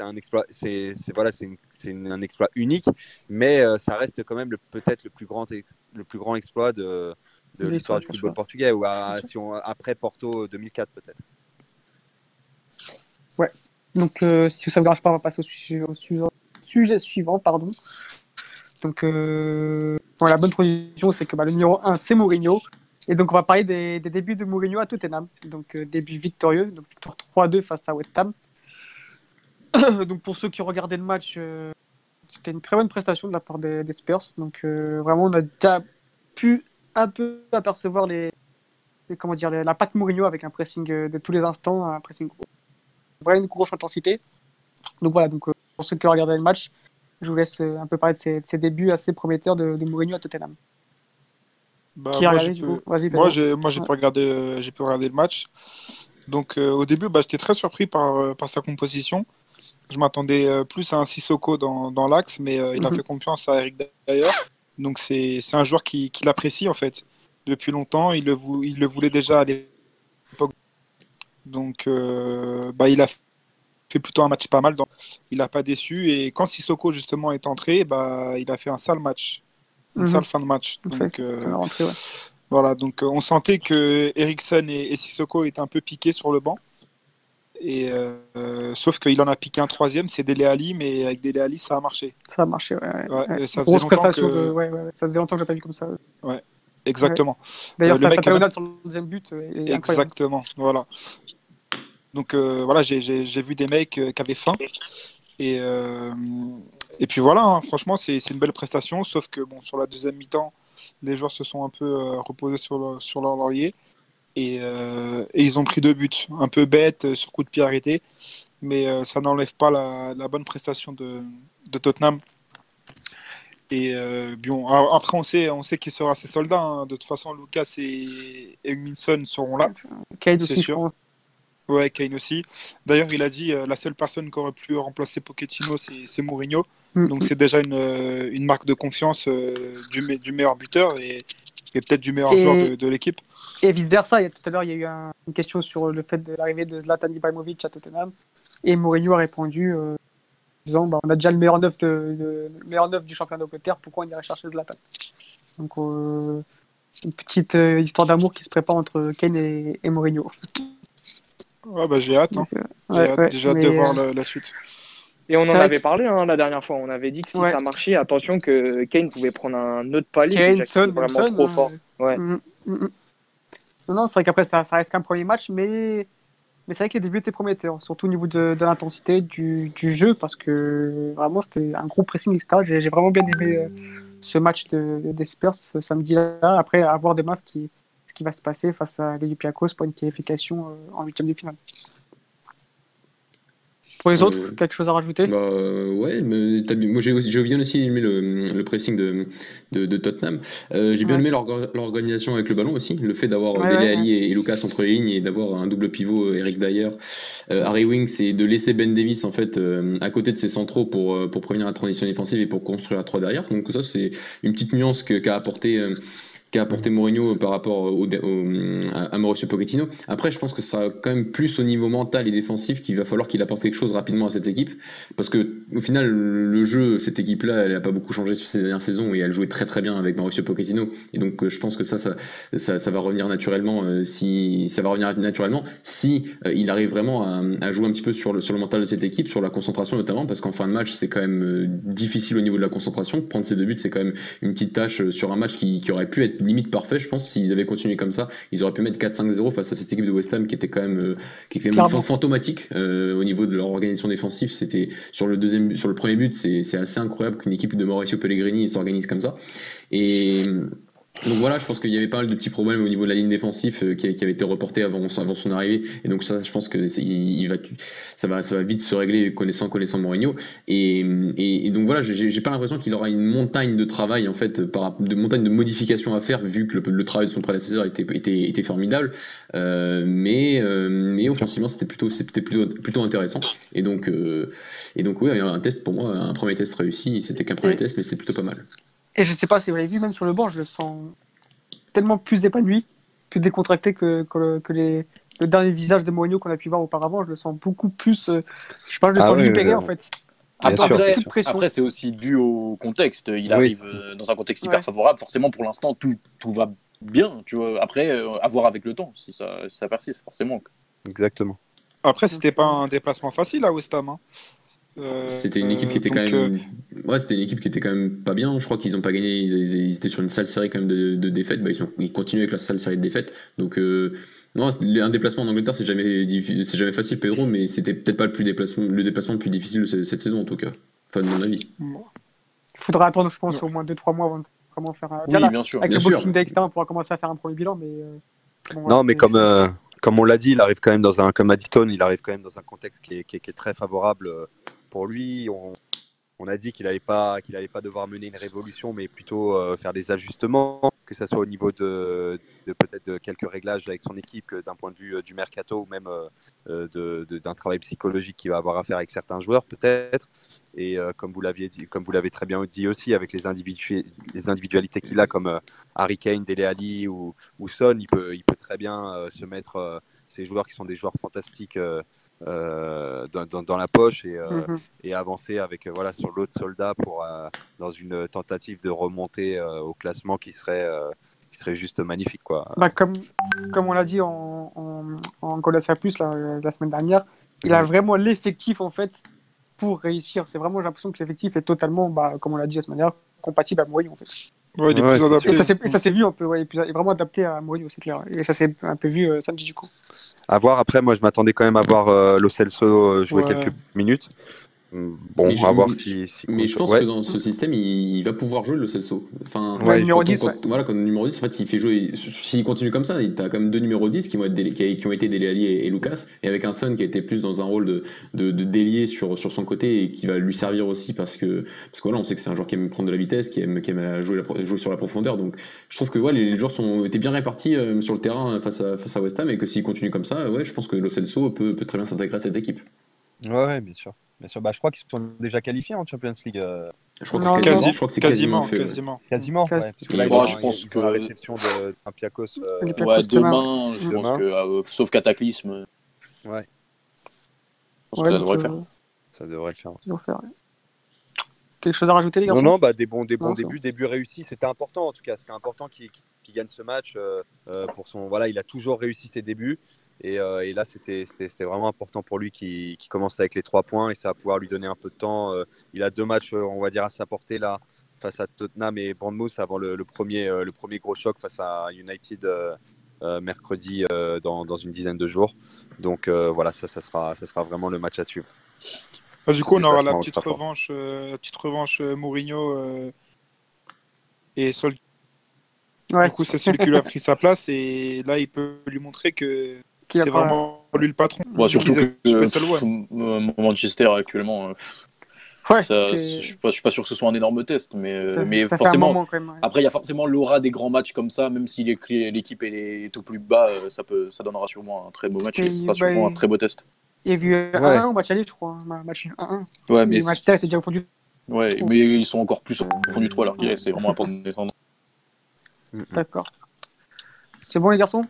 un exploit, c'est voilà, c'est un exploit unique, mais euh, ça reste quand même peut-être le plus grand ex- le plus grand exploit de, l'histoire du football portugais ou à- Bien sûr. si on- après Porto 2004 peut-être. Donc, euh, si ça vous dérange pas, on va passer au sujet, au sujet, sujet suivant. Pardon. Donc, bon, la bonne transition, c'est que bah, le numéro 1, c'est Mourinho. Et donc, on va parler des, débuts de Mourinho à Tottenham. Donc, euh, début victorieux, donc victoire 3-2 face à West Ham. donc, pour ceux qui regardé le match, euh, c'était une très bonne prestation de la part des, Spurs. Donc, euh, vraiment, on a déjà pu un peu apercevoir les, les- comment dire, les- la patte Mourinho avec un pressing euh, de tous les instants, un pressing vraiment une grosse intensité. Donc voilà, donc, pour ceux qui regardé le match, je vous laisse un peu parler de ses débuts assez prometteurs de, de Mourinho à Tottenham. Bah, qui a moi, regardé du coup Moi, j'ai Ouais. euh, j'ai pu regarder le match. Donc euh, au début, bah, j'étais très surpris par, euh, par sa composition. Je m'attendais plus à un Sissoko dans, dans l'axe, mais il a Mhm. fait confiance à Eric Dyer. Donc c'est un joueur qui, qui l'apprécie en fait depuis longtemps. Il le, vou- il le voulait déjà à l'époque. Donc bah, il a fait plutôt un match pas mal. Dans... Il n'a pas déçu. Et quand Sissoko justement est entré, bah, il a fait un sale match. Une sale fin de match. Donc, euh, rentrée, ouais. voilà, donc euh, on sentait que Eriksen et, et Sissoko étaient un peu piqués sur le banc. Et euh, sauf qu'il en a piqué un troisième, c'est Dele Ali, mais avec Dele Ali, ça a marché. Ça a marché, ouais. ouais, Ouais, ouais. ça faisait que- de. Ouais, ouais, ouais. Ça faisait longtemps que j'ai pas vu comme ça. Exactement. D'ailleurs, Euh, le ça mec s'appelle a- sur le deuxième but. est. Exactement. Voilà. Donc euh, voilà, j'ai- vu des mecs qui avaient faim. Et, et puis voilà, hein, franchement, c'est une belle prestation. Sauf que bon, sur la deuxième mi-temps, les joueurs se sont un peu euh, reposés sur, le- sur leur laurier. Et, euh, et ils ont pris deux buts. Un peu bête, euh, sur coup de pied arrêté. Mais euh, ça n'enlève pas la, la bonne prestation de, de Tottenham. Et bon, après, on sait, on sait qu'il sera ses soldats. hein. De toute façon, Lucas et Egminson seront là. C'est aussi, sûr. Ouais, Kane aussi. D'ailleurs, il a dit euh, la seule personne qui aurait pu remplacer Pochettino, c'est Mourinho. Mm. Donc, c'est déjà une, euh, une marque de confiance euh, du, me- du meilleur buteur et, et peut-être du meilleur Et- joueur de, de l'équipe. Et vice-versa, tout à l'heure, il y a eu un- une question sur le fait de l'arrivée de Zlatan Ibrahimovic à Tottenham. Et Mourinho a répondu euh, en disant bah, on a déjà le meilleur neuf, de, de- le meilleur neuf du championnat d'Angleterre, pourquoi on irait chercher Zlatan? Donc, euh, une petite euh, histoire d'amour qui se prépare entre Kane et, et Mourinho. Ouais, bah, j'ai hâte. hein. Donc, euh, J'ai ouais, hâte- ouais, déjà de voir euh, la, la suite. Et on en avait parlé hein, la dernière fois. On avait dit que si Ouais. ça marchait, attention que Kane pouvait prendre un autre palier. Kane, Son, vraiment Son, trop euh, fort. Ouais. mm, mm, mm. Non, non, c'est vrai qu'après, ça, ça reste qu'un premier match, mais, mais c'est vrai que les débuts étaient prometteurs, surtout au niveau de, de l'intensité du, du jeu, parce que vraiment, c'était un gros pressing, etc. J'ai j'ai vraiment bien aimé euh, ce match de, des Spurs ce samedi-là. Après, à voir demain ce qui, qui va se passer face à l'Olympiakos pour une qualification euh, en huitième de finale. Pour les autres, Euh, quelque chose à rajouter? Bah, ouais, mais moi j'ai aussi- j'ai bien aussi aimé le, le pressing de, de, de Tottenham. Euh, j'ai bien Ouais. aimé l'orga- l'organisation avec le ballon aussi, le fait d'avoir Ouais, Dele ouais, Alli et, et Lucas entre les lignes et d'avoir un double pivot Eric Dyer, euh, Harry Winks et de laisser Ben Davis en fait euh, à côté de ses centraux pour, pour prévenir la transition défensive et pour construire à 3 derrière. Donc ça c'est une petite nuance qu'a apporté euh, qu'a apporté Mourinho par rapport à Mauricio Pochettino. Après, je pense que ça sera quand même plus au niveau mental et défensif qu'il va falloir qu'il apporte quelque chose rapidement à cette équipe. Parce que au final, le jeu, cette équipe-là, elle n'a pas beaucoup changé sur ces dernières saisons et elle jouait très très bien avec Mauricio Pochettino. Et donc, euh, je pense que ça, ça, ça, va revenir naturellement. euh, si ça va revenir naturellement si euh, il arrive vraiment à, jouer un petit peu sur le sur le mental de cette équipe, sur la concentration notamment, parce qu'en fin de match, c'est quand même difficile au niveau de la concentration. Prendre ces deux buts, c'est quand même une petite tâche sur un match qui, qui aurait pu être limite parfait, je pense. S'ils avaient continué comme ça, ils auraient pu mettre 4-5-0 face à cette équipe de West Ham qui était quand même, euh, qui était même fantomatique euh, au niveau de leur organisation défensive. C'était sur le deuxième, sur le premier but, c'est c'est assez incroyable qu'une équipe de Mauricio Pellegrini s'organise comme ça. Et donc voilà, je pense qu'il y avait pas mal de petits problèmes au niveau de la ligne défensive euh, qui, avait été reportée avant, son- avant son arrivée. Et donc ça, je pense que il, va, ça va, ça va vite se régler connaissant, connaissant Mourinho. Et, et, et donc voilà, j'ai pas l'impression qu'il aura une montagne de travail en fait, par, de montagne de modifications à faire vu que le, le travail de son prédécesseur était, était, était formidable. Euh, mais, euh, mais offensivement, c'était plutôt, plutôt, plutôt intéressant. Et donc, euh, et donc oui, un test pour moi, un premier test réussi. C'était qu'un premier test, mais c'était plutôt pas mal. Et je sais pas si vous l'avez vu, même sur le banc, je le sens tellement plus épanoui, plus décontracté que, que, le, que les, le dernier visage de Mourinho qu'on a pu voir auparavant. Je le sens beaucoup plus. euh, je sais pas, je le Ah sons oui, libéré oui, en fait. Après, c'est aussi dû au contexte. Il Oui, arrive euh, dans un contexte hyper Ouais. favorable. Forcément, pour l'instant, tout, tout va bien. Tu vois. Après, euh, à voir avec le temps, si ça, si ça persiste, forcément. Exactement. Après, c'était pas un déplacement facile à West Ham. hein. Euh, C'était une équipe qui était quand euh, même. Ouais, c'était une équipe qui était quand même pas bien. Je crois qu'ils ont pas gagné. Ils, ils- ils étaient sur une sale série quand même de, de défaites. Bah, ils, sont, ils continuent avec la sale série de défaites. Donc, euh, non, un déplacement en Angleterre, c'est jamais, diffi- c'est jamais facile, Pedro, mais c'était peut-être pas le, plus déplacement, le déplacement le plus difficile de ce- cette saison en tout cas. Enfin, de mon avis. Il faudra attendre, je pense, au moins 2-3 mois avant de vraiment faire un. Oui, là, bien sûr. avec bien le sûr. Boxing Day, etc., on pourra commencer à faire un premier bilan, mais. euh, bon, Non, mais comme, euh, comme on l'a dit, il arrive quand même dans un, comme a dit Tone, il arrive quand même dans un contexte qui est, qui est- qui est très favorable euh, pour lui. On, a dit qu'il n'allait pas, pas devoir mener une révolution, mais plutôt euh, faire des ajustements, que ce soit au niveau de, peut-être quelques réglages avec son équipe, d'un point de vue euh, du mercato ou même euh, d'un travail psychologique qu'il va avoir à faire avec certains joueurs, peut-être. Et comme vous comme vous l'avez très bien dit aussi, avec les, les individualités qu'il a, comme Harry Kane, Dele Alli ou, ou Son, il peut, il peut très bien se mettre ces joueurs qui sont des joueurs fantastiques euh, dans, dans- dans la poche et, euh, Mhm. et avancer avec euh, voilà sur l'autre soldat pour euh, dans une tentative de remonter euh, au classement qui serait euh, qui serait juste magnifique quoi. Bah, comme, comme on l'a dit en, en, en Plus la, la semaine dernière, il a vraiment l'effectif en fait pour réussir. C'est vraiment, j'ai l'impression que l'effectif est totalement, bah, comme on l'a dit la semaine dernière, compatible à Mourinho en fait. ouais, il est Ouais, plus c'est adapté. Et ça s'est- vu un peu, ouais, et puis, et vraiment adapté à Mourinho, c'est clair. Et ça s'est un peu vu euh, samedi du coup. À voir après, moi je m'attendais quand même à voir euh, Lo Celso euh, jouer Ouais. quelques minutes. Bon, Mais je- à voir si. si Mais je pense ouais. que dans ce système, il, il va pouvoir jouer le Celso. Enfin, Ouais, numéro quand- 10, quand- ouais. Voilà, quand numéro 10, en fait, il fait jouer. S'il continue comme ça, tu as quand même deux numéros 10 qui, vont être qui, qui ont été Dele Alli et, et Lucas, et avec un Son qui a été plus dans un rôle de, de, de délier sur, sur son côté et qui va lui servir aussi parce que, parce que voilà, on sait que c'est un joueur qui aime prendre de la vitesse, qui aime, qui aime jouer, la jouer sur la profondeur. Donc, je trouve que ouais, les, les joueurs sont, étaient bien répartis euh, sur le terrain face à, face à West Ham et que s'il continue comme ça, ouais, je pense que Lo Celso peut, peut très bien s'intégrer à cette équipe. Ouais, ouais, bien sûr. Bien sûr. Bah, je crois qu'ils sont déjà qualifiés en Champions League. euh, Je crois que Non, c'est quasi- Quasi- je crois que c'est quasiment, quasiment, fait. ouais. quasiment. quasiment. Quasi- ouais, parce que là, ils Ouais, ont- je pense que- la réception de Olympiakos. euh. Ouais, demain. demain, je Demain. pense que, euh, sauf cataclysme, je Ouais, pense Ouais, que ça donc, devrait le faire. euh, ça devrait le faire. ça devrait faire, ouais. Quelque chose à rajouter, les Non, garçons non, bah, des bons, des bons Non, ça débuts, débuts réussis. C'était important en tout cas. C'était important qu'il gagne ce match euh, euh, pour son. Voilà, il a toujours réussi ses débuts. Et, euh, et là, c'était c'était- c'était vraiment important pour lui qu'il qu'il commence avec les trois points et ça va pouvoir lui donner un peu de temps. Euh, il a deux matchs, euh, on va dire, à sa portée là, face à Tottenham et Bournemouth avant le, le premier, euh, le premier gros choc face à United euh, euh, mercredi euh, dans, dans une dizaine de jours. Donc euh, voilà, ça, ça, sera, ça sera vraiment le match à suivre. Ah, du coup, on aura la petite revanche, euh, la petite revanche euh, Mourinho euh, et Sol. Ouais. Du coup, c'est celui qui lui a pris sa place et là, il peut lui montrer que Qui a C'est pas- vraiment lui le patron. Bon, surtout que ouais. Manchester actuellement, euh, Ouais, ça, je suis pas, je suis pas sûr que ce soit un énorme test, mais, euh, ça, mais ça fait un forcément. moment quand même. ouais. Après, il y a forcément l'aura des grands matchs comme ça, même si l'équipe est, au plus bas, euh, ça, peut, ça donnera sûrement un très beau match et ce sera bah, sûrement un très beau test. Il y a eu 1-1 au match aller, je crois. Un match 1-1. Ouais, mais, Le match test est déjà au fond du. ouais, mais ils sont encore plus au fond du trou alors qu'il est- c'est vraiment important de descendre. D'accord. C'est bon, les garçons?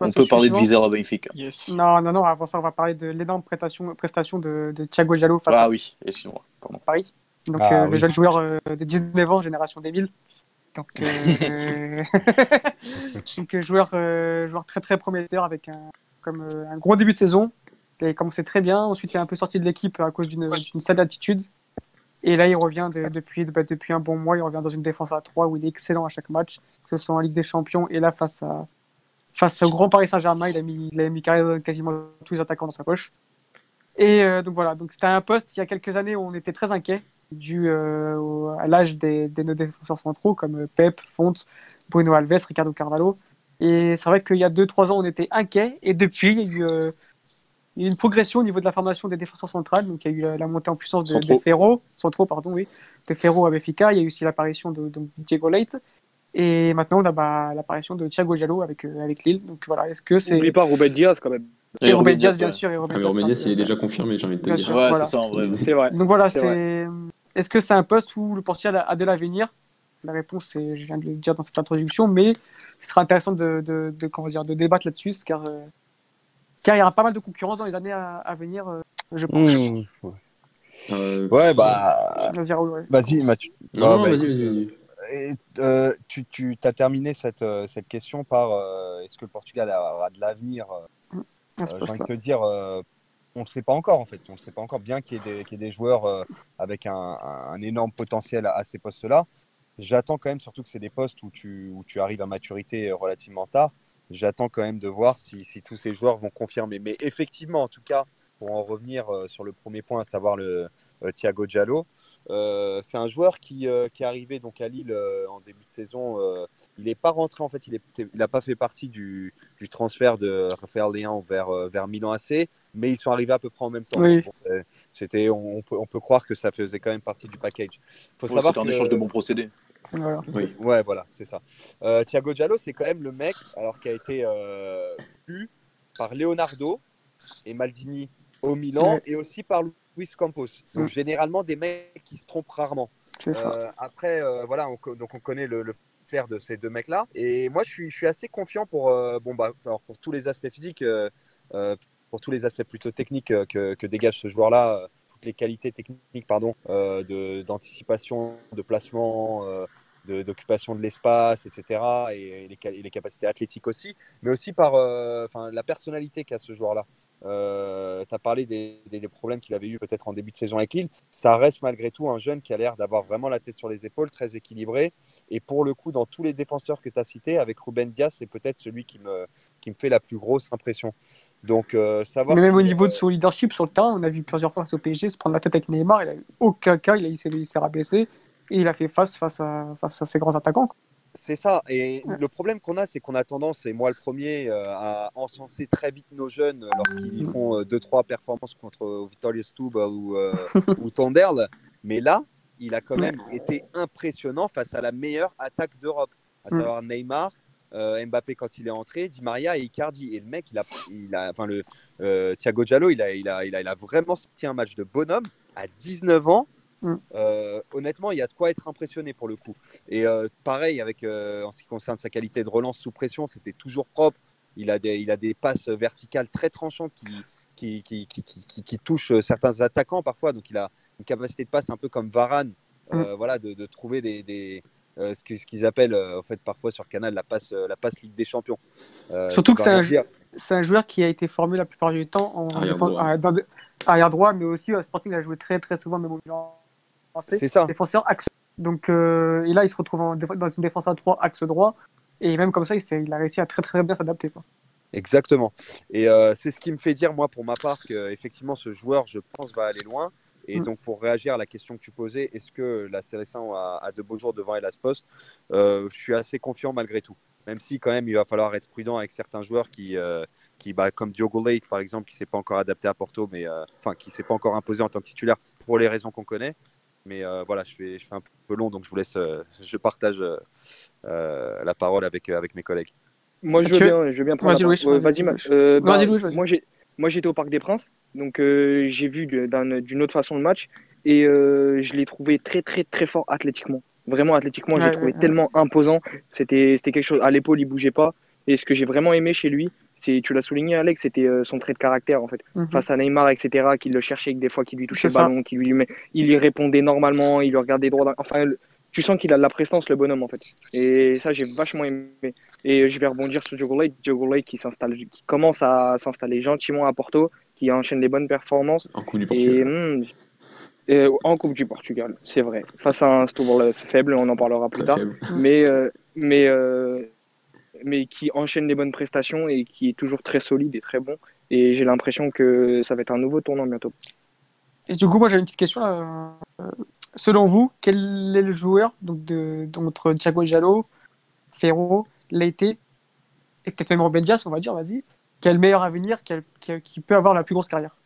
On peut parler de. Vizela Benfica. Yes. Non, non, non, avant ça, on va parler de l'énorme prestation, prestation de, de Thiago Diallo face Ah à oui, excuse-moi. Pardon. Paris. Donc, Ah euh, le jeune joueur euh, de 19 ans, génération 2000. Donc, euh, donc joueur, euh, joueur très très prometteur avec un, comme, euh, un gros début de saison. Il a commencé très bien. Ensuite, il est un peu sorti de l'équipe à cause d'une d'une sale attitude. Et là, il revient de- depuis, bah, depuis un bon mois. Il revient dans une défense à 3 où il est excellent à chaque match, que ce soit en Ligue des Champions et là face à face au grand Paris Saint-Germain. Il a mis, il a mis carré- quasiment tous les attaquants dans sa poche. Et euh, donc voilà, donc c'était un poste il y a quelques années où on était très inquiet dû euh, au- à l'âge des, des nos défenseurs centraux comme euh, Pep, Fonte, Bruno Alves, Ricardo Carvalho. Et c'est vrai qu'il y a 2-3 ans on était inquiet et depuis il y a eu euh, une progression au niveau de la formation des défenseurs centrales. Donc il y a eu euh, la montée en puissance de, de Ferro, centraux pardon oui, de Ferro à Benfica. Il y a eu aussi l'apparition de, donc, Diego Leite. Et maintenant on a bah, l'apparition de Thiago Diallo avec euh, avec Lille. Donc voilà, est-ce que c'est N'oublie pas Ruben Diaz quand même. et Ruben Diaz ouais. bien sûr et Ruben Ah, Diaz, est bien déjà confirmé, j'ai envie de te dire. sûr. Ouais, Voilà. c'est ça en vrai. C'est vrai. Donc voilà, C'est c'est. Est-ce que c'est un poste où le Portugal a de l'avenir? La réponse, c'est, je viens de le dire dans cette introduction, mais ce sera intéressant de, de, de- comment dire, de débattre là-dessus, car, euh, car il y aura pas mal de concurrence dans les années à, à venir, euh, je pense. Mmh. Euh, Ouais, bah. Vas-y, Raoul, ouais. Vas-y, Mathieu. Non, Ah, non, bah, vas-y, écoute, vas-y, vas-y. Et, euh, tu tu as terminé cette, euh, cette question par euh, est-ce que le Portugal a, a de l'avenir ce euh, J'ai envie de te dire, on ne sait pas encore en fait. On ne sait pas encore bien qu'il y ait des, qu'il y ait des joueurs avec un, un énorme potentiel à, à ces postes-là. J'attends quand même, surtout que c'est des postes où tu, où tu arrives à maturité relativement tard. J'attends quand même de voir si, si tous ces joueurs vont confirmer. Mais effectivement, en tout cas, pour en revenir sur le premier point, à savoir le Thiago Diallo, euh, c'est un joueur qui, euh, qui est arrivé donc à Lille euh, en début de saison. euh, il n'est pas rentré en fait, il n'a pas fait partie du, du transfert de Raphaël Léon vers, euh, vers Milan AC, mais ils sont arrivés à peu près en même temps. Oui. Bon, c'est- C'était, on, on peut, on peut croire que ça faisait quand même partie du package. faut Ouais, savoir C'était un que- échange de bons procédés. Voilà. Oui. Ouais, voilà, c'est ça. Euh, Thiago Diallo, c'est quand même le mec alors qui a été euh, vu par Leonardo et Maldini au Milan Ouais. et aussi par Luis Campos. Donc Mm. généralement des mecs qui se trompent rarement. Euh, après, euh, voilà, on, donc on connaît le, le flair de ces deux mecs-là. Et moi, je suis, je suis assez confiant pour, euh, bon, bah, alors pour tous les aspects physiques, pour tous les aspects plutôt techniques que, que dégage ce joueur-là, toutes les qualités techniques, pardon, de- d'anticipation, de, placement. de- d'occupation de l'espace, etc., et, et les, et les capacités athlétiques aussi, mais aussi par euh, la personnalité qu'a ce joueur-là. Euh, tu as parlé des, des- des problèmes qu'il avait eu peut-être en début de saison avec Lille. Ça reste malgré tout un jeune qui a l'air d'avoir vraiment la tête sur les épaules, très équilibré. Et pour le coup, dans tous les défenseurs que tu as cités, avec Ruben Diaz, c'est peut-être celui qui me, qui me fait la plus grosse impression. Donc, euh, savoir Mais même si, au niveau de son leadership sur le terrain, on a vu plusieurs fois au PSG se prendre la tête avec Neymar. Il a eu aucun cas, il, a, il s'est il s'est rabaissé et il a fait face face à, face à ses grands attaquants. quoi. C'est ça. Et le problème qu'on a, c'est qu'on a tendance, et moi le premier, euh, à encenser très vite nos jeunes euh, lorsqu'ils Mm. font 2-3 performances contre euh, Setúbal ou, euh, ou Tonderle. Mais là, il a quand même été impressionnant face à la meilleure attaque d'Europe, à Mm. savoir Neymar. euh, Mbappé quand il est entré, Di Maria et Icardi. Et le mec, il a, il a, enfin le euh, Thiago Diallo, il a, il, a, il, a, il a vraiment sorti un match de bonhomme à 19 ans. Mm. Euh, honnêtement, il y a de quoi être impressionné pour le coup. Et euh, pareil, avec, euh, en ce qui concerne sa qualité de relance sous pression, c'était toujours propre. Il a des, il a des passes verticales très tranchantes qui, qui, qui, qui, qui- qui- qui touchent certains attaquants parfois. Donc il a une capacité de passe un peu comme Varane, euh, voilà, de, de trouver des, des, euh, ce que- ce qu'ils appellent euh, en fait parfois sur Canal la passe, euh, la passe Ligue des Champions. Euh, Surtout que c'est un. C'est un joueur qui a été formé la plupart du temps en Arrière droit. arrière mais aussi au Sporting, il a joué très très souvent, même au Milan. C'est ça. Défenseur axe. Donc, euh, et là, il se retrouve en dans une défense à 3 axe droit. Et même comme ça, il, a réussi à très très bien s'adapter. Exactement. Et euh, c'est ce qui me fait dire, moi, pour ma part, que effectivement, ce joueur, je pense, va aller loin. Et Mm. donc, pour réagir à la question que tu posais, est-ce que la CRS1 a, a de beaux jours devant Elas Post Euh, Je suis assez confiant malgré tout. même si quand même il va falloir être prudent avec certains joueurs qui, euh, qui bah, comme Diogo Leite par exemple, qui s'est pas encore adapté à Porto, mais euh, qui s'est pas encore imposé en tant que titulaire pour les raisons qu'on connaît. Mais euh, voilà, je fais, je fais un peu long, donc je vous laisse, euh, je partage euh, la parole avec, euh, avec mes collègues. Moi, je veux bien, je veux bien prendre Vas-y, la Louis, vas-y, Vas-y, Louis. Ma- euh, bah, Vas-y, Louis, vas-y. Moi, j'ai, moi, j'étais au Parc des Princes, donc euh, j'ai vu d'une autre façon le match et euh, je l'ai trouvé très, très, très fort athlétiquement. Vraiment athlétiquement, je l'ai Ouais, trouvé ouais, ouais. tellement imposant. C'était, c'était quelque chose à l'épaule, il bougeait pas. Et ce que j'ai vraiment aimé chez lui, c'est, tu l'as souligné, Alex, c'était euh, son trait de caractère en fait. Mhm. Face à Neymar, etc., qui le cherchait, des fois, qui lui touchait le ballon, qui lui, met- il lui répondait normalement, il lui regardait droit. dans- Enfin, le- tu sens qu'il a de la prestance, le bonhomme en fait. Et ça, j'ai vachement aimé. Et je vais rebondir sur Diogo Leite. Diogo Leite qui s'installe, qui commence à s'installer gentiment à Porto, qui enchaîne les bonnes performances. En coup du Et, hmm, et en Coupe du Portugal, c'est vrai. Face à un Stourball faible, on en parlera plus tard. faible. Mais, euh, mais, euh, mais qui enchaîne les bonnes prestations et qui est toujours très solide et très bon. Et j'ai l'impression que ça va être un nouveau tournant bientôt. Et du coup, moi, j'avais une petite question. là. Euh, Selon vous, quel est le joueur donc de, entre Thiago Giallo, Ferro, Leite et peut-être même Ruben Dias, on va dire, vas-y, qui a le meilleur avenir, qui, a- qui a- qui peut avoir la plus grosse carrière?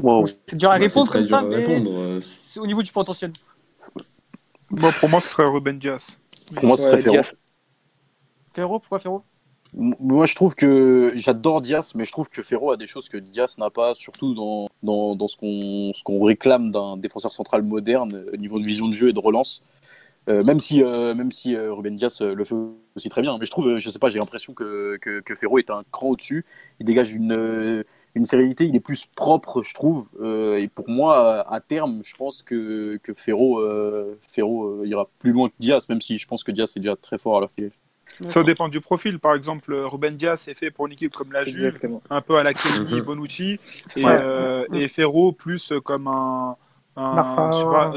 Wow. Bon, C'est dur à Bah, c'est répondre comme dur ça, à mais répondre. euh, c'est au niveau du potentiel. Moi, pour moi, ce serait Ruben Diaz. Pour moi, ce serait Ferro. Ferro, pourquoi Ferro? Moi, je trouve que j'adore Diaz, mais je trouve que Ferro a des choses que Diaz n'a pas, surtout dans, dans, dans ce qu'on qu'on réclame d'un défenseur central moderne euh, au niveau de vision de jeu et de relance. Euh, même si, euh, même si euh, Ruben Diaz euh, le fait aussi très bien. Mais je trouve, euh, je sais pas, j'ai l'impression que, que, Ferro est un cran au-dessus. Il dégage une, euh, une sérénité, il est plus propre, je trouve. Euh, et pour moi, à terme, je pense que, que Ferro, euh, Ferro euh, ira plus loin que Diaz, même si je pense que Diaz est déjà très fort alors qu'il est. Ça dépend du profil. Par exemple, Ruben Diaz est fait pour une équipe comme la Juve, exactement. un peu à la Kelly, Mhm. Bonucci, et, euh, et Ferro plus comme un.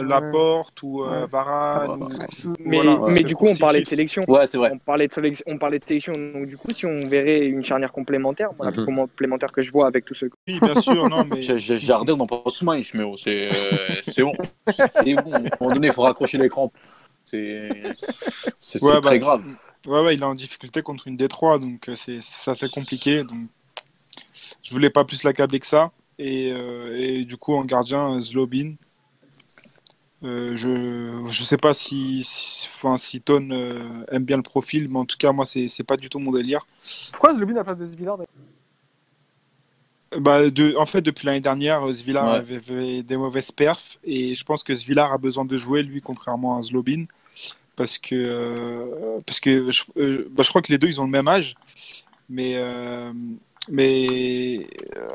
Laporte ou euh, Ouais. Varane. Ouais. ou- Mais, voilà, mais du coup, on parlait de sélection. Ouais, c'est vrai. On parlait de sélection, on parlait de sélection. Donc du coup, si on verrait une charnière complémentaire, moi, la Mhm. complémentaire que je vois avec tous ceux. Oui, bien sûr, non, mais regardé dans Post Match, mais oh, c'est euh, c'est bon. C'est bon. À un moment donné, il faut raccrocher l'écran. C'est c'est- c'est Ouais, bah, très grave. Ouais, ouais, il est en difficulté contre une D3, donc euh, c'est c'est assez compliqué. Donc, je voulais pas plus l'accabler que ça. Et, euh, et du coup, en gardien, euh, Zlobin. Euh, je je sais pas si si, enfin, si Ton euh, aime bien le profil, mais en tout cas, moi, c'est c'est pas du tout mon délire. Pourquoi Zlobin à la place de Zvillard Bah, de, en fait, depuis l'année dernière, Ouais. avait, avait des mauvaises perfs et je pense que Zvilar a besoin de jouer, lui, contrairement à Zlobin. Parce que, euh, parce que je, euh, bah, je crois que les deux, ils ont le même âge. Mais, euh, mais euh,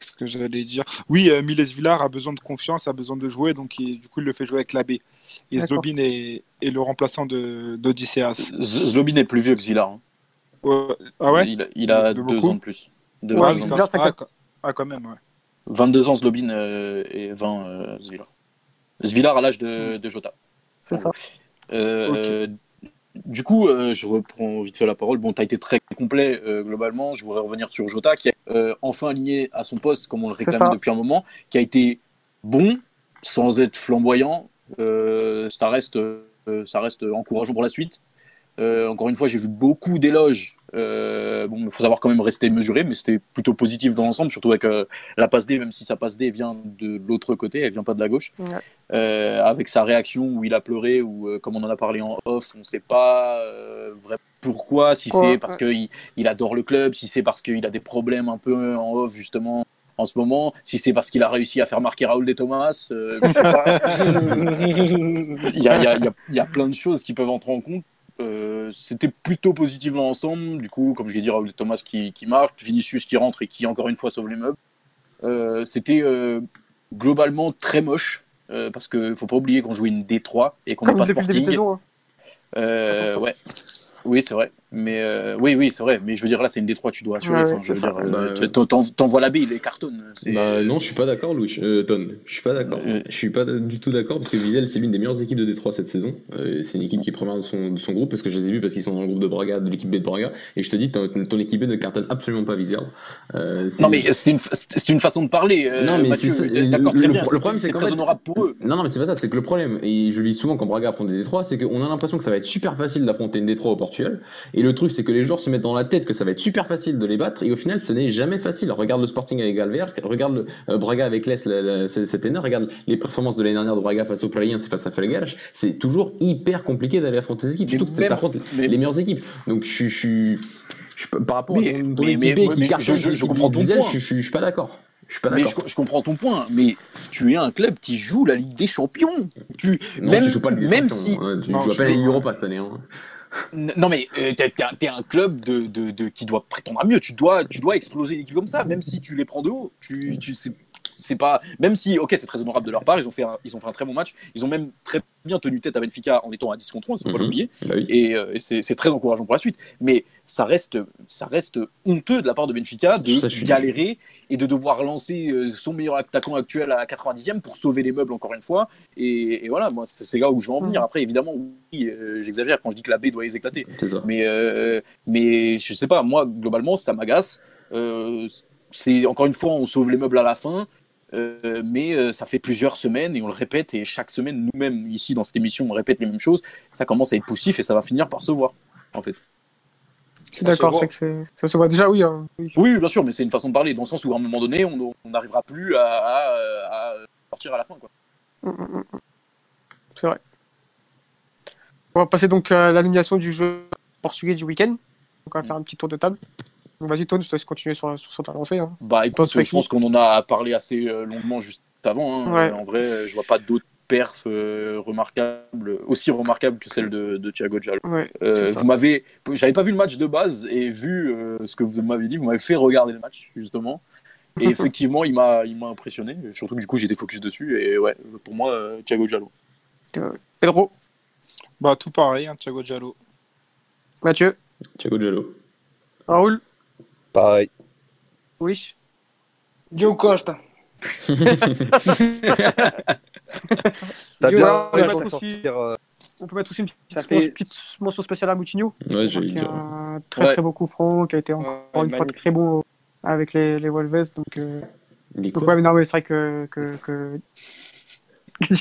qu'est-ce que j'allais dire? Oui, euh, Miles Villar a besoin de confiance, a besoin de jouer, donc il- du coup, il le fait jouer avec l'abbé. Et. Zlobin est, est le remplaçant de- d'Odysseas. Zlobin est plus vieux que Zillar. hein. Ouais. Ah ouais? Il, a- il a De deux beaucoup? ans de plus. Deux Ouais, ans ah, ah, quand- ah, quand même, ouais. 22 ans Zlobin euh, et 20 euh, Zvillar. Zvillar à l'âge de, de Jota. C'est ça. Euh, Du coup, euh, je reprends vite fait la parole. Bon, tu as été très complet euh, globalement. Je voudrais revenir sur Jota, qui est euh, enfin aligné à son poste, comme on le ça. depuis un moment, qui a été bon, sans être flamboyant. Ça, reste, ça reste encourageant pour la suite. Encore une fois, j'ai vu beaucoup d'éloges. Euh, bon, il faut savoir quand même rester mesuré, mais c'était plutôt positif dans l'ensemble, surtout avec euh, la passe D, même si sa passe D vient de l'autre côté, elle vient pas de la gauche. Ouais. Euh, avec sa réaction où il a pleuré, ou euh, comme on en a parlé en off, on ne sait pas euh, vraiment pourquoi, si c'est parce qu'il il adore le club, si c'est parce qu'il a des problèmes un peu en off justement en ce moment, si c'est parce qu'il a réussi à faire marquer Raoul de Thomas, euh, je sais pas. Il y a, il y a- il y a- il y a plein de choses qui peuvent entrer en compte. Euh, C'était plutôt positif dans l'ensemble. Du coup, comme je l'ai dit, Raoul Thomas qui, qui marque, Vinicius qui rentre et qui encore une fois sauve les meubles. Euh, C'était euh, globalement très moche. parce qu'il ne faut pas oublier qu'on jouait une D3 et qu'on n'est pas Sporting. saison. hein. Ouais. Oui, c'est vrai. Mais euh, oui, oui, c'est vrai. Mais je veux dire, là, c'est une D3, tu dois assurer. Ouais, Enfin, c'est euh, Bah, t'envoies la B, il est cartonne. C'est- Bah non, je suis pas d'accord, Louis. Euh, Ton, je suis pas d'accord. Euh, Je suis pas du tout d'accord parce que Vizelle, c'est l'une des meilleures équipes de Détroit cette saison. Euh, c'est une équipe qui est première de son, de son groupe parce que je les ai vus parce qu'ils sont dans le groupe de Braga, de l'équipe B de Braga. Et je te dis, ton, ton équipe B ne cartonne absolument pas. Euh, c'est- Non, mais c'était une, une façon de parler. euh, Non, mais Mathieu, c'est- c'est- d'accord, le- très le- bien. le c'est- problème, c'est c'est très fait- honorable pour eux. Non, non, mais c'est pas ça, c'est que le problème, et je le vis souvent quand Braga affronte des Détroits, c'est qu'on a l'impression que ça va être super facile d'affronter une Détroit au Portugal. Et le truc, c'est que les joueurs se mettent dans la tête que ça va être super facile de les battre, et au final, ce n'est jamais facile. Regarde le Sporting avec Galver, regarde le euh, Braga avec la- la- c- cette année, regarde les performances de l'année dernière de Braga face aux Players et face à Felgueras. C'est toujours hyper compliqué d'aller affronter ces équipes, surtout que t'affrontes mais- les meilleures équipes. Donc je suis. par rapport Mais- à ton, ton mais- équipe mais- B qui cartonne, je- je- je qui comprends ton point. je, suis- je suis pas d'accord. Je suis pas Mais d'accord. je, je comprends ton point, mais tu es un club qui joue la Ligue des Champions. Tu, Non, même tu joues pas le Ligue des même Champions, si, hein, tu Non, joues pas la Ligue Europa cette année. hein. Non mais euh, t'es, un- club de, de, qui doit prétendre à mieux. Tu dois, tu dois exploser une équipe comme ça, même si tu les prends de haut. Tu, tu c'est, pas, même si, ok, c'est très honorable de leur part. Ils ont fait, un, ils ont fait un très bon match. Ils ont même très bien tenu tête à Benfica en étant à 10 contre 11, il faut pas Mhm. l'oublier. Bah oui. Et, euh, et c'est, très encourageant pour la suite. Mais ça reste, ça reste honteux de la part de Benfica de Ça, galérer et de devoir lancer euh, son meilleur attaquant actuel à 90e pour sauver les meubles encore une fois. Et, et voilà, moi, c'est, là où je veux en venir. Après, évidemment, oui, euh, j'exagère quand je dis que la baie doit les éclater. Mais, euh, mais je sais pas, moi, globalement, ça m'agace. Euh, c'est encore une fois, on sauve les meubles à la fin. Euh, mais euh, ça fait plusieurs semaines et on le répète et chaque semaine nous-mêmes ici dans cette émission on répète les mêmes choses ça commence à être poussif et ça va finir par se voir en fait Je suis d'accord, c'est que ça se voit déjà, oui. hein, oui. oui bien sûr mais c'est une façon de parler dans le sens où à un moment donné on n'arrivera plus à, à- à sortir à la fin quoi. Mm, mm, mm. C'est vrai. On va passer donc à l'élimination du jeu portugais du week-end. Donc on va faire un petit tour de table. Donc vas-y, Tone, je te laisse continuer sur, sur, sur ta lancée. hein. Bah écoute, je pense qu'on en a parlé assez euh, longuement juste avant. hein. Ouais. En vrai, je vois pas d'autres perfs euh, remarquables, aussi remarquables que celle de, de Thiago Diallo. Ouais, Euh, vous m'avez, j'avais pas vu le match de base et vu euh, ce que vous m'avez dit, vous m'avez fait regarder le match justement. Et effectivement, il m'a, il m'a impressionné. Surtout que du coup, j'étais focus dessus et ouais, pour moi, euh, Thiago Diallo. Pedro, Bah, tout pareil, hein, Thiago Diallo. Mathieu, Thiago Diallo. Raoul, Pareil. oui. Diogo Costa. T'as bien on mettre aussi- euh, On peut mettre aussi une petite, Ça mention- fait- petite mention spéciale à Moutinho. Ouais, j'ai a un très Ouais. très beau coup franc, qui a été encore Ouais, une fois magnifique. très bon avec les, les Wolves. Donc, euh... Donc ouais, mais non, mais c'est vrai que. que, que... Les,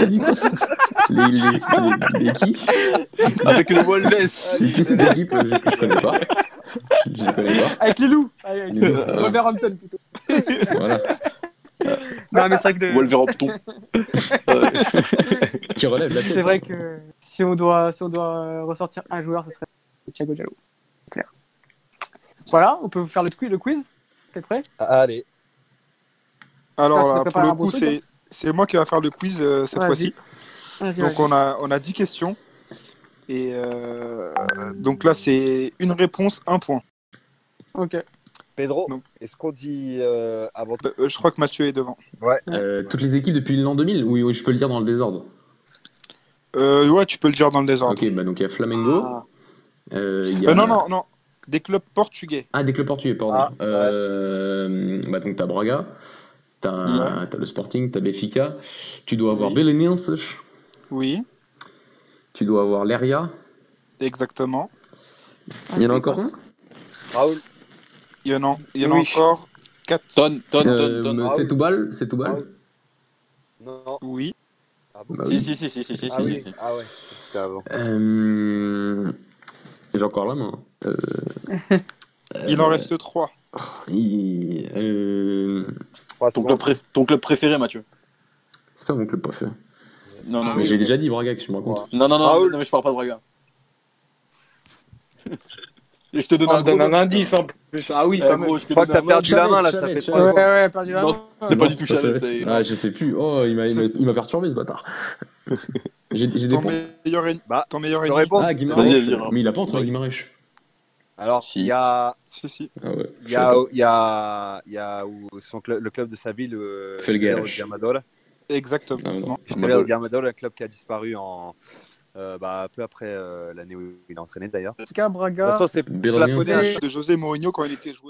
les, les, les qui Avec le Wolves. C'est qui cette équipe je, je connais pas. Je, connais pas. avec les loups Avec Les loups, ouais. Wolverhampton plutôt. Voilà. Non, mais c'est vrai que. de- Wolverhampton. Qui relève la tête. C'est vrai que si on doit, si on doit euh, ressortir un joueur, ce serait Thiago Diallo. Clair. Voilà, on peut faire le quiz. Le quiz T'es prêt Allez. Alors là, pour le coup, truc, c'est c'est moi qui va faire le quiz euh, cette fois-ci. Donc on a, on a 10 questions. Et euh, donc là, c'est une réponse, un point. Ok. Pedro, Non. est-ce qu'on dit euh, avant Euh, je crois que Mathieu est devant. Euh, toutes les équipes depuis l'an 2000 Oui, oui, je peux le dire dans le désordre. Euh, ouais, tu peux le dire dans le désordre. Ok, bah donc il y a Flamengo. Ah. euh, il y a... Euh, non, non, non. Des clubs portugais. Ah, des clubs portugais, pardon. Ah, ouais. Euh, bah donc t'as Braga, t'as Ouais. t'as le Sporting, t'as Benfica, tu dois avoir Oui. Belenenses, Oui, tu dois avoir Leria. exactement. Il y en a encore un Raoul Il y en a, il y en a Oui. encore 4. Tonne, tonne, Euh, tonne. C'est Toubal C'est Toubal Ah Non. Oui. Ah bon Bah Si, oui. si, si, si, si, si, Ah si. oui. Ah ouais. C'était avant. Euh, J'ai encore la main. Euh, Il en reste 3. il- euh, Trois Ton club, pré- ton club préféré, Mathieu C'est pas mon club préféré. Non, non, Mais mais j'ai déjà dit Braga que je me raconte. Non, non, non, Raoul. non, mais je parle pas de Braga. Et je te donne On un gros donne un indice. indice en plus. Ah oui, Eh, gros, je te crois que donne t'as un- perdu la main là, ça Chavez, fait Chavez. trois Ouais, ouais, perdu la Non, main. c'était pas Non, du tout c'est Chavez, ça. c'est- Ah, je sais plus. Oh, il m'a il m'a- il m'a perturbé ce bâtard. J'ai j'ai des Ton points. meilleur, Bah, ton meilleur je te ennemi. réponds. Ah, Guimarães. Vas-y, Mais il a pas entraîné Ouais. Guimarães. Alors, Si. il y a, Si, si. Ah ouais. il y a, il y a, il y a où son club, le club de sa ville, euh, Felgueiras. Exactement. Ah, non. Diamadora, un club qui a disparu en, euh, bah, peu après euh, l'année où il a entraîné d'ailleurs. Braga. c'est plafonné De José Mourinho quand il était joueur.